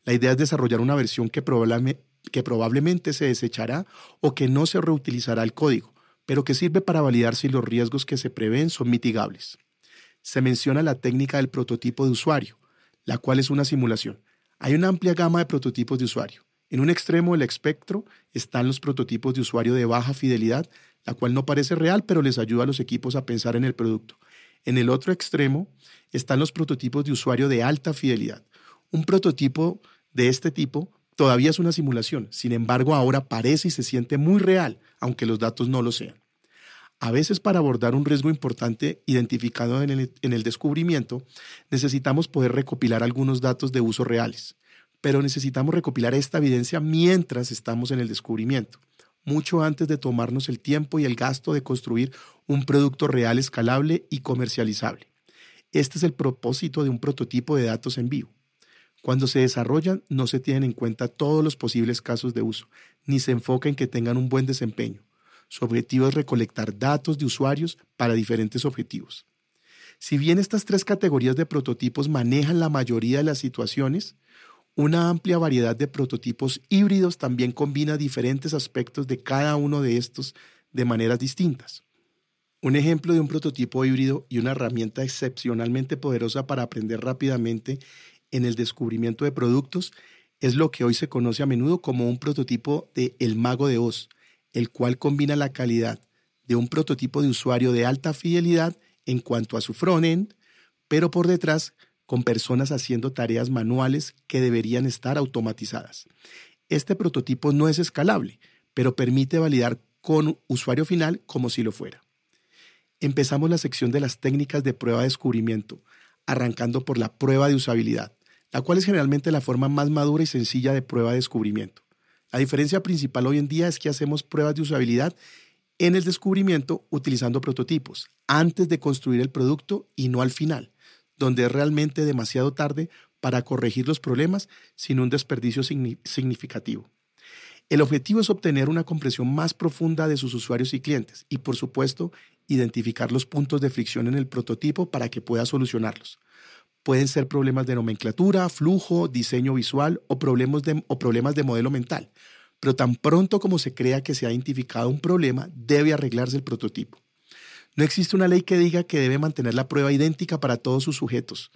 La idea es desarrollar una versión que, probablemente se desechará o que no se reutilizará el código, pero que sirve para validar si los riesgos que se prevén son mitigables. Se menciona la técnica del prototipo de usuario, la cual es una simulación. Hay una amplia gama de prototipos de usuario. En un extremo del espectro están los prototipos de usuario de baja fidelidad, la cual no parece real, pero les ayuda a los equipos a pensar en el producto. En el otro extremo están los prototipos de usuario de alta fidelidad. Un prototipo de este tipo todavía es una simulación, sin embargo ahora parece y se siente muy real, aunque los datos no lo sean. A veces para abordar un riesgo importante identificado en el, descubrimiento, necesitamos poder recopilar algunos datos de uso reales, pero necesitamos recopilar esta evidencia mientras estamos en el descubrimiento mucho antes de tomarnos el tiempo y el gasto de construir un producto real, escalable y comercializable. Este es el propósito de un prototipo de datos en vivo. Cuando se desarrollan, no se tienen en cuenta todos los posibles casos de uso, ni se enfoca en que tengan un buen desempeño. Su objetivo es recolectar datos de usuarios para diferentes objetivos. Si bien estas tres categorías de prototipos manejan la mayoría de las situaciones, una amplia variedad de prototipos híbridos también combina diferentes aspectos de cada uno de estos de maneras distintas. Un ejemplo de un prototipo híbrido y una herramienta excepcionalmente poderosa para aprender rápidamente en el descubrimiento de productos es lo que hoy se conoce a menudo como un prototipo de El Mago de Oz, el cual combina la calidad de un prototipo de usuario de alta fidelidad en cuanto a su frontend, pero por detrás con personas haciendo tareas manuales que deberían estar automatizadas. Este prototipo no es escalable, pero permite validar con usuario final como si lo fuera. Empezamos la sección de las técnicas de prueba de descubrimiento, arrancando por la prueba de usabilidad, la cual es generalmente la forma más madura y sencilla de prueba de descubrimiento. La diferencia principal hoy en día es que hacemos pruebas de usabilidad en el descubrimiento utilizando prototipos, antes de construir el producto y no al final, donde es realmente demasiado tarde para corregir los problemas sin un desperdicio significativo. El objetivo es obtener una comprensión más profunda de sus usuarios y clientes y, por supuesto, identificar los puntos de fricción en el prototipo para que pueda solucionarlos. Pueden ser problemas de nomenclatura, flujo, diseño visual o problemas de, problemas de modelo mental, pero tan pronto como se crea que se ha identificado un problema, debe arreglarse el prototipo. No existe una ley que diga que debe mantener la prueba idéntica para todos sus sujetos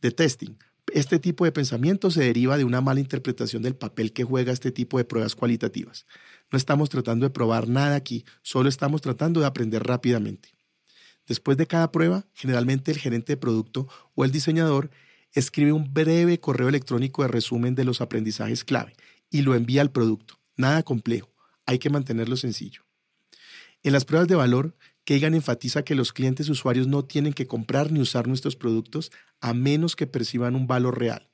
de testing, este tipo de pensamiento se deriva de una mala interpretación del papel que juega este tipo de pruebas cualitativas. No estamos tratando de probar nada aquí, solo estamos tratando de aprender rápidamente. Después de cada prueba, generalmente el gerente de producto o el diseñador escribe un breve correo electrónico de resumen de los aprendizajes clave y lo envía al producto. Nada complejo, hay que mantenerlo sencillo. En las pruebas de valor, Kagan enfatiza que los clientes usuarios no tienen que comprar ni usar nuestros productos a menos que perciban un valor real.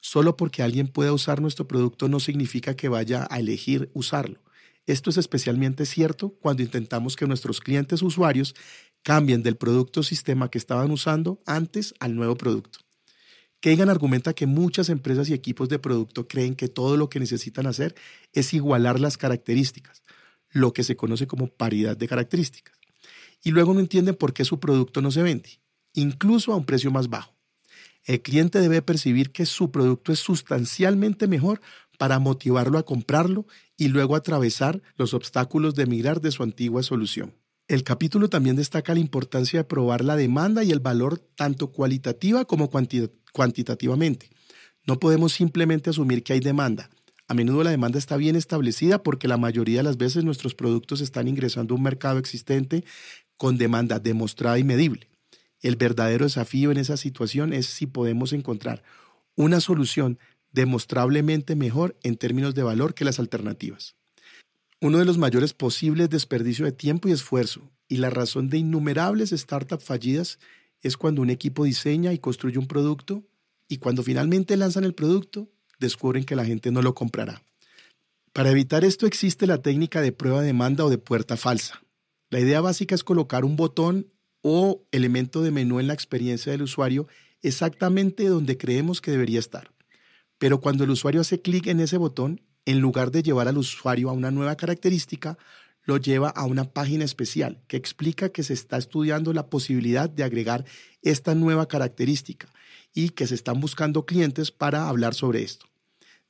Solo porque alguien pueda usar nuestro producto no significa que vaya a elegir usarlo. Esto es especialmente cierto cuando intentamos que nuestros clientes usuarios cambien del producto o sistema que estaban usando antes al nuevo producto. Kagan argumenta que muchas empresas y equipos de producto creen que todo lo que necesitan hacer es igualar las características, lo que se conoce como paridad de características y luego no entienden por qué su producto no se vende, incluso a un precio más bajo. El cliente debe percibir que su producto es sustancialmente mejor para motivarlo a comprarlo y luego atravesar los obstáculos de migrar de su antigua solución. El capítulo también destaca la importancia de probar la demanda y el valor tanto cualitativa como cuantitativamente. No podemos simplemente asumir que hay demanda. A menudo la demanda está bien establecida porque la mayoría de las veces nuestros productos están ingresando a un mercado existente con demanda demostrada y medible. El verdadero desafío en esa situación es si podemos encontrar una solución demostrablemente mejor en términos de valor que las alternativas. Uno de los mayores posibles desperdicios de tiempo y esfuerzo y la razón de innumerables startups fallidas es cuando un equipo diseña y construye un producto y cuando finalmente lanzan el producto descubren que la gente no lo comprará. Para evitar esto existe la técnica de prueba de demanda o de puerta falsa. La idea básica es colocar un botón o elemento de menú en la experiencia del usuario exactamente donde creemos que debería estar. Pero cuando el usuario hace clic en ese botón, en lugar de llevar al usuario a una nueva característica, lo lleva a una página especial que explica que se está estudiando la posibilidad de agregar esta nueva característica y que se están buscando clientes para hablar sobre esto.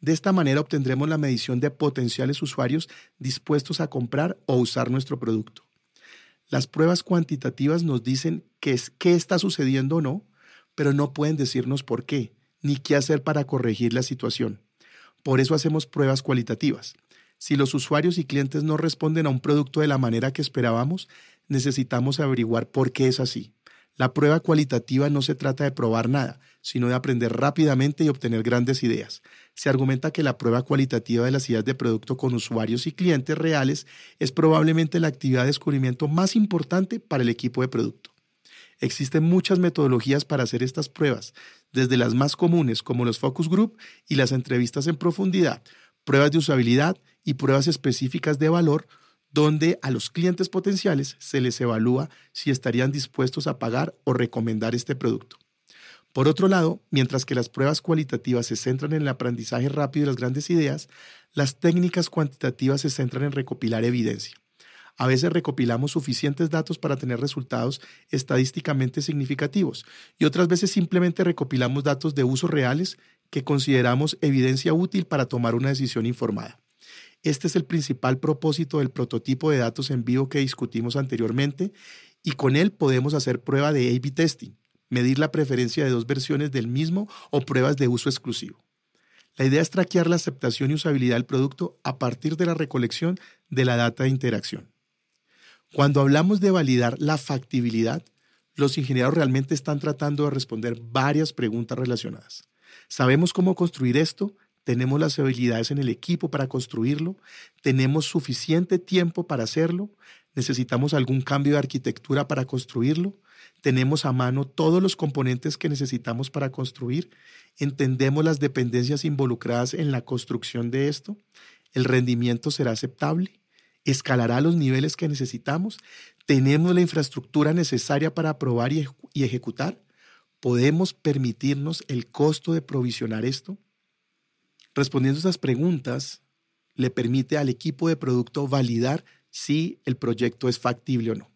De esta manera obtendremos la medición de potenciales usuarios dispuestos a comprar o usar nuestro producto. Las pruebas cuantitativas nos dicen qué, es, qué está sucediendo o no, pero no pueden decirnos por qué, ni qué hacer para corregir la situación. Por eso hacemos pruebas cualitativas. Si los usuarios y clientes no responden a un producto de la manera que esperábamos, necesitamos averiguar por qué es así. La prueba cualitativa no se trata de probar nada, sino de aprender rápidamente y obtener grandes ideas. Se argumenta que la prueba cualitativa de las ideas de producto con usuarios y clientes reales es probablemente la actividad de descubrimiento más importante para el equipo de producto. Existen muchas metodologías para hacer estas pruebas, desde las más comunes como los focus group y las entrevistas en profundidad, pruebas de usabilidad y pruebas específicas de valor donde a los clientes potenciales se les evalúa si estarían dispuestos a pagar o recomendar este producto. Por otro lado, mientras que las pruebas cualitativas se centran en el aprendizaje rápido de las grandes ideas, las técnicas cuantitativas se centran en recopilar evidencia. A veces recopilamos suficientes datos para tener resultados estadísticamente significativos y otras veces simplemente recopilamos datos de uso reales que consideramos evidencia útil para tomar una decisión informada. Este es el principal propósito del prototipo de datos en vivo que discutimos anteriormente y con él podemos hacer prueba de A-B testing, medir la preferencia de dos versiones del mismo o pruebas de uso exclusivo. La idea es traquear la aceptación y usabilidad del producto a partir de la recolección de la data de interacción. Cuando hablamos de validar la factibilidad, los ingenieros realmente están tratando de responder varias preguntas relacionadas. ¿Sabemos cómo construir esto? ¿Tenemos las habilidades en el equipo para construirlo? ¿Tenemos suficiente tiempo para hacerlo? ¿Necesitamos algún cambio de arquitectura para construirlo? ¿Tenemos a mano todos los componentes que necesitamos para construir? ¿Entendemos las dependencias involucradas en la construcción de esto? ¿El rendimiento será aceptable? ¿Escalará los niveles que necesitamos? ¿Tenemos la infraestructura necesaria para aprobar y, ejecutar? ¿Podemos permitirnos el costo de provisionar esto? Respondiendo a estas preguntas, le permite al equipo de producto validar si el proyecto es factible o no.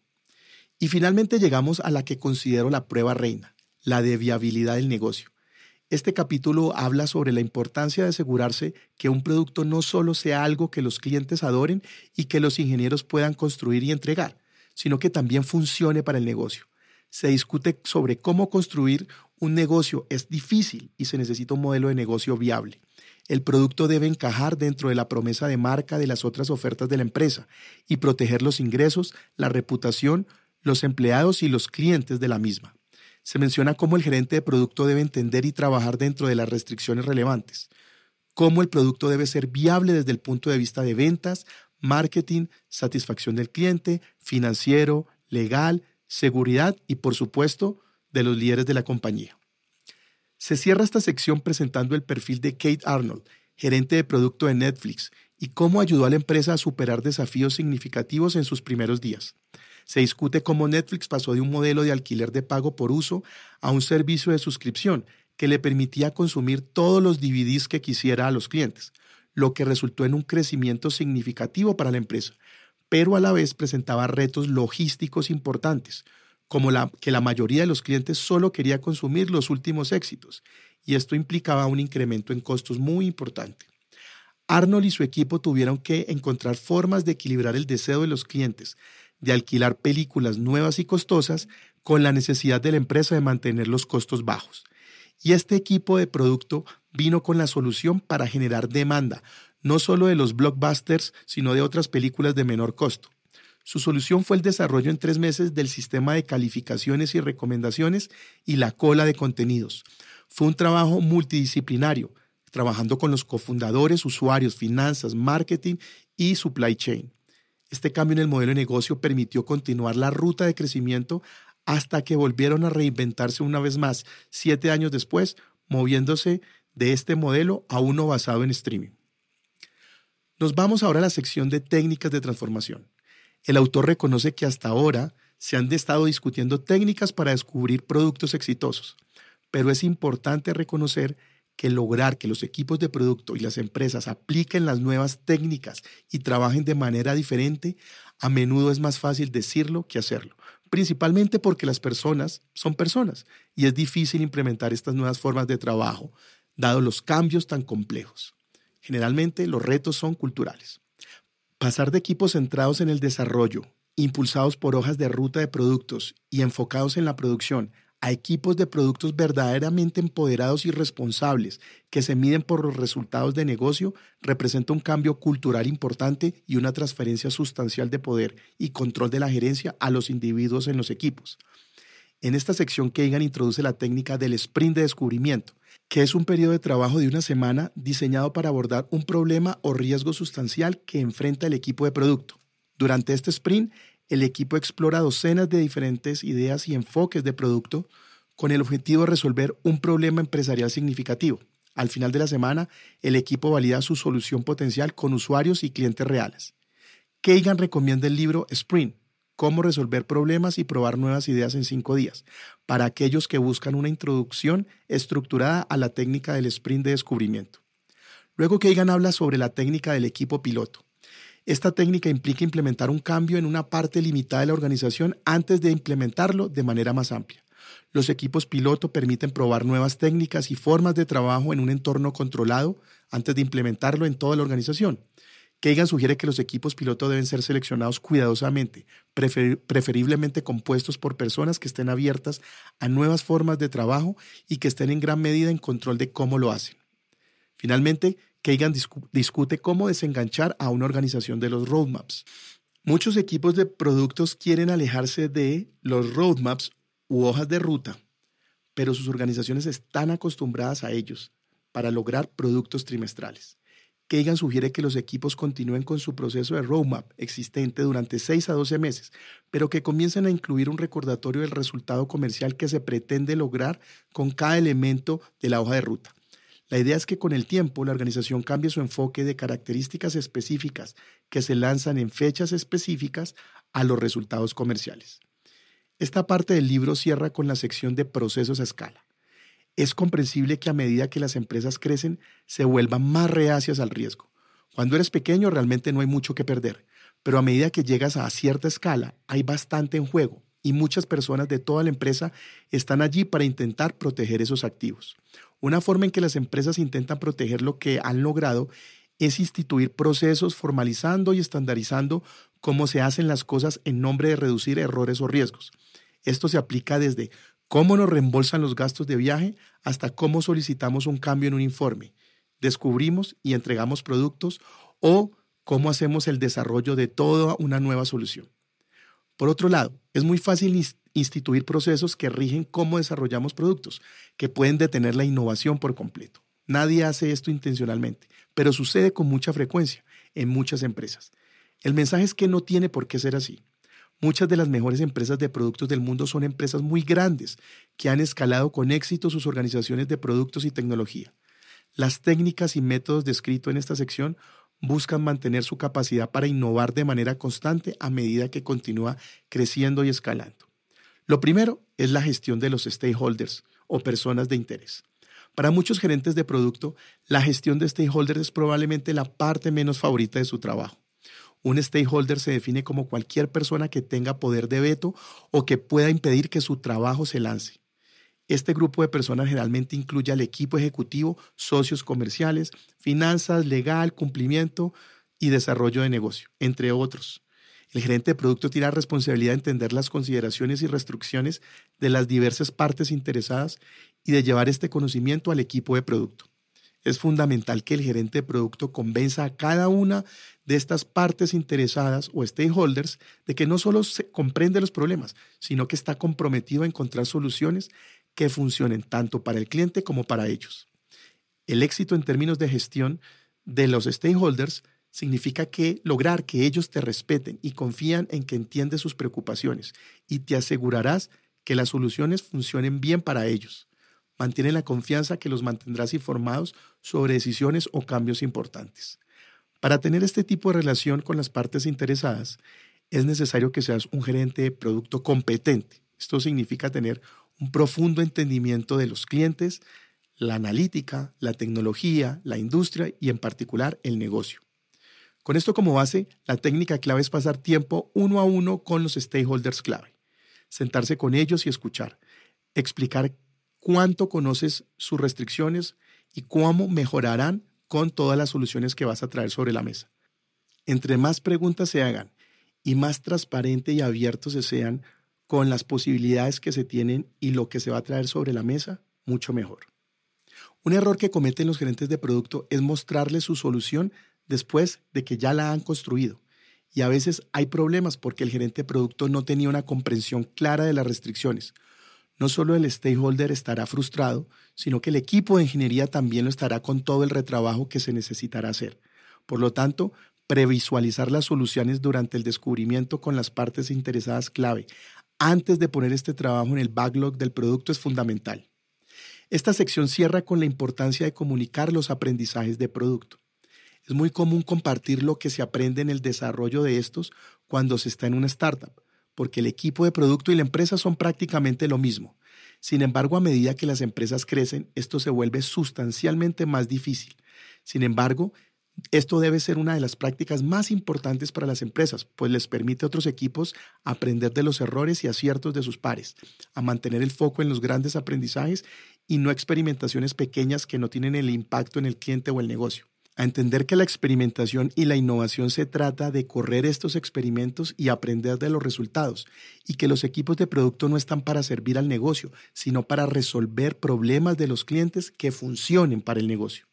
Y finalmente llegamos a la que considero la prueba reina, la de viabilidad del negocio. Este capítulo habla sobre la importancia de asegurarse que un producto no solo sea algo que los clientes adoren y que los ingenieros puedan construir y entregar, sino que también funcione para el negocio. Se discute sobre cómo construir un negocio. Es difícil y se necesita un modelo de negocio viable. El producto debe encajar dentro de la promesa de marca de las otras ofertas de la empresa y proteger los ingresos, la reputación, los empleados y los clientes de la misma se menciona cómo el gerente de producto debe entender y trabajar dentro de las restricciones relevantes, cómo el producto debe ser viable desde el punto de vista de ventas, marketing, satisfacción del cliente, financiero, legal, seguridad y, por supuesto, de los líderes de la compañía. Se cierra esta sección presentando el perfil de Kate Arnold, gerente de producto de Netflix, y cómo ayudó a la empresa a superar desafíos significativos en sus primeros días. Se discute cómo Netflix pasó de un modelo de alquiler de pago por uso a un servicio de suscripción que le permitía consumir todos los DVDs que quisiera a los clientes, lo que resultó en un crecimiento significativo para la empresa, pero a la vez presentaba retos logísticos importantes, como la, que la mayoría de los clientes solo quería consumir los últimos éxitos, y esto implicaba un incremento en costos muy importante. Arnold y su equipo tuvieron que encontrar formas de equilibrar el deseo de los clientes de alquilar películas nuevas y costosas con la necesidad de la empresa de mantener los costos bajos. Y este equipo de producto vino con la solución para generar demanda, no solo de los blockbusters, sino de otras películas de menor costo. Su solución fue el desarrollo en tres meses del sistema de calificaciones y recomendaciones y la cola de contenidos. Fue un trabajo multidisciplinario, trabajando con los cofundadores, usuarios, finanzas, marketing y supply chain. Este cambio en el modelo de negocio permitió continuar la ruta de crecimiento hasta que volvieron a reinventarse una vez más, siete años después, moviéndose de este modelo a uno basado en streaming. Nos vamos ahora a la sección de técnicas de transformación. El autor reconoce que hasta ahora se han estado discutiendo técnicas para descubrir productos exitosos, pero es importante reconocer que lograr que los equipos de producto y las empresas apliquen las nuevas técnicas y trabajen de manera diferente, a menudo es más fácil decirlo que hacerlo, principalmente porque las personas son personas y es difícil implementar estas nuevas formas de trabajo, dado los cambios tan complejos. Generalmente los retos son culturales. Pasar de equipos centrados en el desarrollo, impulsados por hojas de ruta de productos y enfocados en la producción, a equipos de productos verdaderamente empoderados y responsables que se miden por los resultados de negocio representa un cambio cultural importante y una transferencia sustancial de poder y control de la gerencia a los individuos en los equipos. En esta sección, Kagan introduce la técnica del sprint de descubrimiento, que es un periodo de trabajo de una semana diseñado para abordar un problema o riesgo sustancial que enfrenta el equipo de producto. Durante este sprint, el equipo explora docenas de diferentes ideas y enfoques de producto con el objetivo de resolver un problema empresarial significativo. Al final de la semana, el equipo valida su solución potencial con usuarios y clientes reales. Kagan recomienda el libro Sprint, Cómo resolver problemas y probar nuevas ideas en cinco días, para aquellos que buscan una introducción estructurada a la técnica del sprint de descubrimiento. Luego Kagan habla sobre la técnica del equipo piloto, esta técnica implica implementar un cambio en una parte limitada de la organización antes de implementarlo de manera más amplia. Los equipos piloto permiten probar nuevas técnicas y formas de trabajo en un entorno controlado antes de implementarlo en toda la organización. Kagan sugiere que los equipos piloto deben ser seleccionados cuidadosamente, preferiblemente compuestos por personas que estén abiertas a nuevas formas de trabajo y que estén en gran medida en control de cómo lo hacen. Finalmente, Kagan discute cómo desenganchar a una organización de los roadmaps. Muchos equipos de productos quieren alejarse de los roadmaps u hojas de ruta, pero sus organizaciones están acostumbradas a ellos para lograr productos trimestrales. Kagan sugiere que los equipos continúen con su proceso de roadmap existente durante 6 a 12 meses, pero que comiencen a incluir un recordatorio del resultado comercial que se pretende lograr con cada elemento de la hoja de ruta. La idea es que con el tiempo la organización cambie su enfoque de características específicas que se lanzan en fechas específicas a los resultados comerciales. Esta parte del libro cierra con la sección de procesos a escala. Es comprensible que a medida que las empresas crecen se vuelvan más reacias al riesgo. Cuando eres pequeño realmente no hay mucho que perder, pero a medida que llegas a cierta escala hay bastante en juego y muchas personas de toda la empresa están allí para intentar proteger esos activos. Una forma en que las empresas intentan proteger lo que han logrado es instituir procesos formalizando y estandarizando cómo se hacen las cosas en nombre de reducir errores o riesgos. Esto se aplica desde cómo nos reembolsan los gastos de viaje hasta cómo solicitamos un cambio en un informe, descubrimos y entregamos productos o cómo hacemos el desarrollo de toda una nueva solución. Por otro lado, es muy fácil instituir procesos que rigen cómo desarrollamos productos, que pueden detener la innovación por completo. Nadie hace esto intencionalmente, pero sucede con mucha frecuencia en muchas empresas. El mensaje es que no tiene por qué ser así. Muchas de las mejores empresas de productos del mundo son empresas muy grandes que han escalado con éxito sus organizaciones de productos y tecnología. Las técnicas y métodos descritos en esta sección buscan mantener su capacidad para innovar de manera constante a medida que continúa creciendo y escalando. Lo primero es la gestión de los stakeholders o personas de interés. Para muchos gerentes de producto, la gestión de stakeholders es probablemente la parte menos favorita de su trabajo. Un stakeholder se define como cualquier persona que tenga poder de veto o que pueda impedir que su trabajo se lance. Este grupo de personas generalmente incluye al equipo ejecutivo, socios comerciales, finanzas, legal, cumplimiento y desarrollo de negocio, entre otros. El gerente de producto tiene la responsabilidad de entender las consideraciones y restricciones de las diversas partes interesadas y de llevar este conocimiento al equipo de producto. Es fundamental que el gerente de producto convenza a cada una de estas partes interesadas o stakeholders de que no solo se comprende los problemas, sino que está comprometido a encontrar soluciones que funcionen tanto para el cliente como para ellos. El éxito en términos de gestión de los stakeholders significa que lograr que ellos te respeten y confían en que entiendes sus preocupaciones y te asegurarás que las soluciones funcionen bien para ellos. Mantiene la confianza que los mantendrás informados sobre decisiones o cambios importantes. Para tener este tipo de relación con las partes interesadas, es necesario que seas un gerente de producto competente. Esto significa tener un profundo entendimiento de los clientes, la analítica, la tecnología, la industria y en particular el negocio. Con esto como base, la técnica clave es pasar tiempo uno a uno con los stakeholders clave, sentarse con ellos y escuchar, explicar cuánto conoces sus restricciones y cómo mejorarán con todas las soluciones que vas a traer sobre la mesa. Entre más preguntas se hagan y más transparente y abiertos se sean con las posibilidades que se tienen y lo que se va a traer sobre la mesa, mucho mejor. Un error que cometen los gerentes de producto es mostrarles su solución después de que ya la han construido. Y a veces hay problemas porque el gerente de producto no tenía una comprensión clara de las restricciones no solo el stakeholder estará frustrado, sino que el equipo de ingeniería también lo estará con todo el retrabajo que se necesitará hacer. Por lo tanto, previsualizar las soluciones durante el descubrimiento con las partes interesadas clave antes de poner este trabajo en el backlog del producto es fundamental. Esta sección cierra con la importancia de comunicar los aprendizajes de producto. Es muy común compartir lo que se aprende en el desarrollo de estos cuando se está en una startup porque el equipo de producto y la empresa son prácticamente lo mismo. Sin embargo, a medida que las empresas crecen, esto se vuelve sustancialmente más difícil. Sin embargo, esto debe ser una de las prácticas más importantes para las empresas, pues les permite a otros equipos aprender de los errores y aciertos de sus pares, a mantener el foco en los grandes aprendizajes y no experimentaciones pequeñas que no tienen el impacto en el cliente o el negocio a entender que la experimentación y la innovación se trata de correr estos experimentos y aprender de los resultados, y que los equipos de producto no están para servir al negocio, sino para resolver problemas de los clientes que funcionen para el negocio.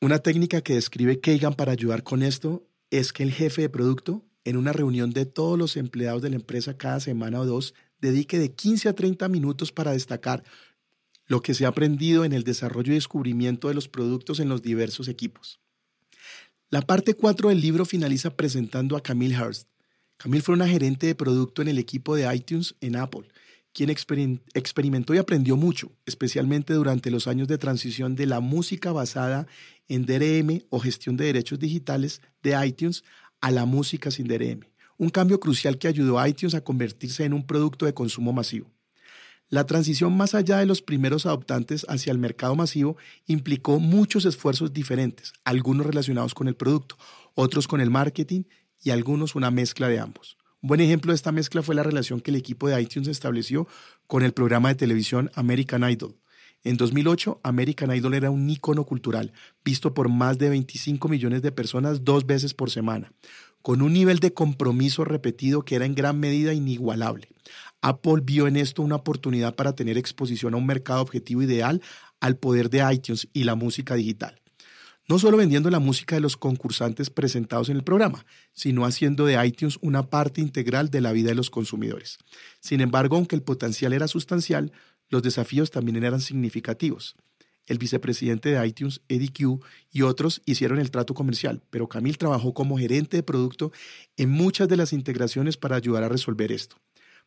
Una técnica que describe Kagan para ayudar con esto es que el jefe de producto, en una reunión de todos los empleados de la empresa cada semana o dos, dedique de 15 a 30 minutos para destacar lo que se ha aprendido en el desarrollo y descubrimiento de los productos en los diversos equipos. La parte 4 del libro finaliza presentando a Camille Hurst. Camille fue una gerente de producto en el equipo de iTunes en Apple, quien experimentó y aprendió mucho, especialmente durante los años de transición de la música basada en DRM o gestión de derechos digitales de iTunes a la música sin DRM, un cambio crucial que ayudó a iTunes a convertirse en un producto de consumo masivo. La transición más allá de los primeros adoptantes hacia el mercado masivo implicó muchos esfuerzos diferentes, algunos relacionados con el producto, otros con el marketing y algunos una mezcla de ambos. Un buen ejemplo de esta mezcla fue la relación que el equipo de iTunes estableció con el programa de televisión American Idol. En 2008, American Idol era un ícono cultural, visto por más de 25 millones de personas dos veces por semana, con un nivel de compromiso repetido que era en gran medida inigualable. Apple vio en esto una oportunidad para tener exposición a un mercado objetivo ideal al poder de iTunes y la música digital. No solo vendiendo la música de los concursantes presentados en el programa, sino haciendo de iTunes una parte integral de la vida de los consumidores. Sin embargo, aunque el potencial era sustancial, los desafíos también eran significativos. El vicepresidente de iTunes, Eddie Q, y otros hicieron el trato comercial, pero Camille trabajó como gerente de producto en muchas de las integraciones para ayudar a resolver esto.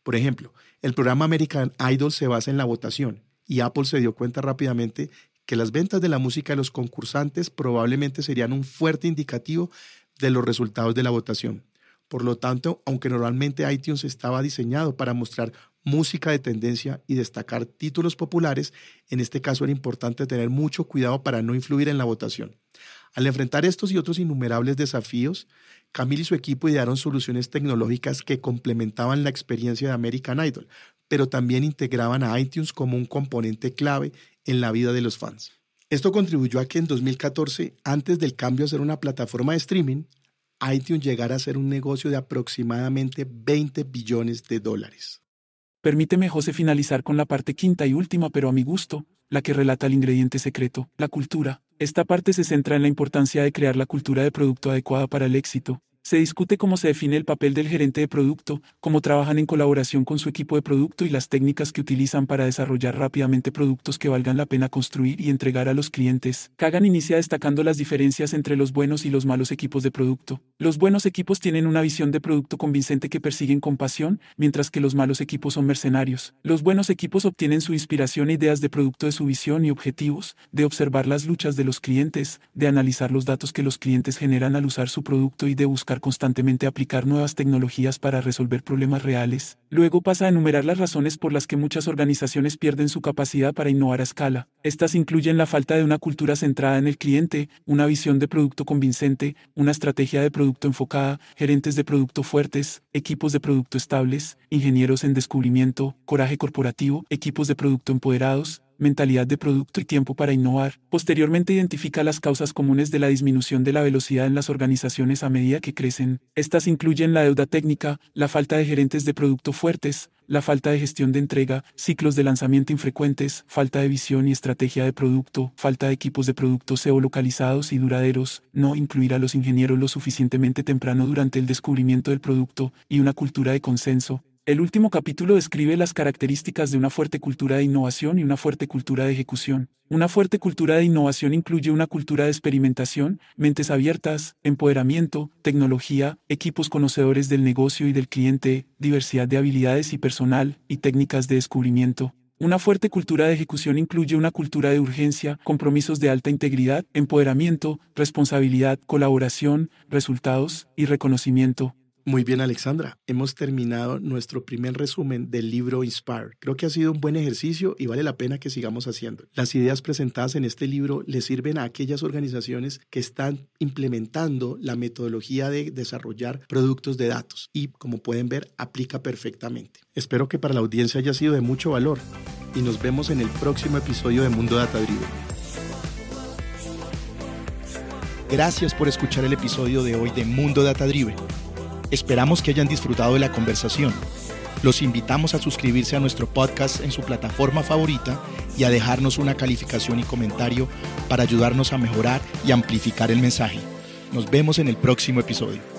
Por ejemplo, el programa American Idol se basa en la votación y Apple se dio cuenta rápidamente que las ventas de la música de los concursantes probablemente serían un fuerte indicativo de los resultados de la votación. Por lo tanto, aunque normalmente iTunes estaba diseñado para mostrar música de tendencia y destacar títulos populares, en este caso era importante tener mucho cuidado para no influir en la votación. Al enfrentar estos y otros innumerables desafíos, Camille y su equipo idearon soluciones tecnológicas que complementaban la experiencia de American Idol, pero también integraban a iTunes como un componente clave en la vida de los fans. Esto contribuyó a que en 2014, antes del cambio a ser una plataforma de streaming, iTunes llegara a ser un negocio de aproximadamente 20 billones de dólares. Permíteme, José, finalizar con la parte quinta y última, pero a mi gusto, la que relata el ingrediente secreto, la cultura. Esta parte se centra en la importancia de crear la cultura de producto adecuada para el éxito, se discute cómo se define el papel del gerente de producto, cómo trabajan en colaboración con su equipo de producto y las técnicas que utilizan para desarrollar rápidamente productos que valgan la pena construir y entregar a los clientes. Kagan inicia destacando las diferencias entre los buenos y los malos equipos de producto. Los buenos equipos tienen una visión de producto convincente que persiguen con pasión, mientras que los malos equipos son mercenarios. Los buenos equipos obtienen su inspiración e ideas de producto de su visión y objetivos, de observar las luchas de los clientes, de analizar los datos que los clientes generan al usar su producto y de constantemente aplicar nuevas tecnologías para resolver problemas reales. Luego pasa a enumerar las razones por las que muchas organizaciones pierden su capacidad para innovar a escala. Estas incluyen la falta de una cultura centrada en el cliente, una visión de producto convincente, una estrategia de producto enfocada, gerentes de producto fuertes, equipos de producto estables, ingenieros en descubrimiento, coraje corporativo, equipos de producto empoderados, mentalidad de producto y tiempo para innovar. Posteriormente identifica las causas comunes de la disminución de la velocidad en las organizaciones a medida que crecen. Estas incluyen la deuda técnica, la falta de gerentes de producto fuertes, la falta de gestión de entrega, ciclos de lanzamiento infrecuentes, falta de visión y estrategia de producto, falta de equipos de producto SEO localizados y duraderos, no incluir a los ingenieros lo suficientemente temprano durante el descubrimiento del producto y una cultura de consenso, el último capítulo describe las características de una fuerte cultura de innovación y una fuerte cultura de ejecución. Una fuerte cultura de innovación incluye una cultura de experimentación, mentes abiertas, empoderamiento, tecnología, equipos conocedores del negocio y del cliente, diversidad de habilidades y personal, y técnicas de descubrimiento. Una fuerte cultura de ejecución incluye una cultura de urgencia, compromisos de alta integridad, empoderamiento, responsabilidad, colaboración, resultados y reconocimiento. Muy bien, Alexandra. Hemos terminado nuestro primer resumen del libro Inspire. Creo que ha sido un buen ejercicio y vale la pena que sigamos haciendo. Las ideas presentadas en este libro le sirven a aquellas organizaciones que están implementando la metodología de desarrollar productos de datos y, como pueden ver, aplica perfectamente. Espero que para la audiencia haya sido de mucho valor y nos vemos en el próximo episodio de Mundo Data Driven. Gracias por escuchar el episodio de hoy de Mundo Data Driven. Esperamos que hayan disfrutado de la conversación. Los invitamos a suscribirse a nuestro podcast en su plataforma favorita y a dejarnos una calificación y comentario para ayudarnos a mejorar y amplificar el mensaje. Nos vemos en el próximo episodio.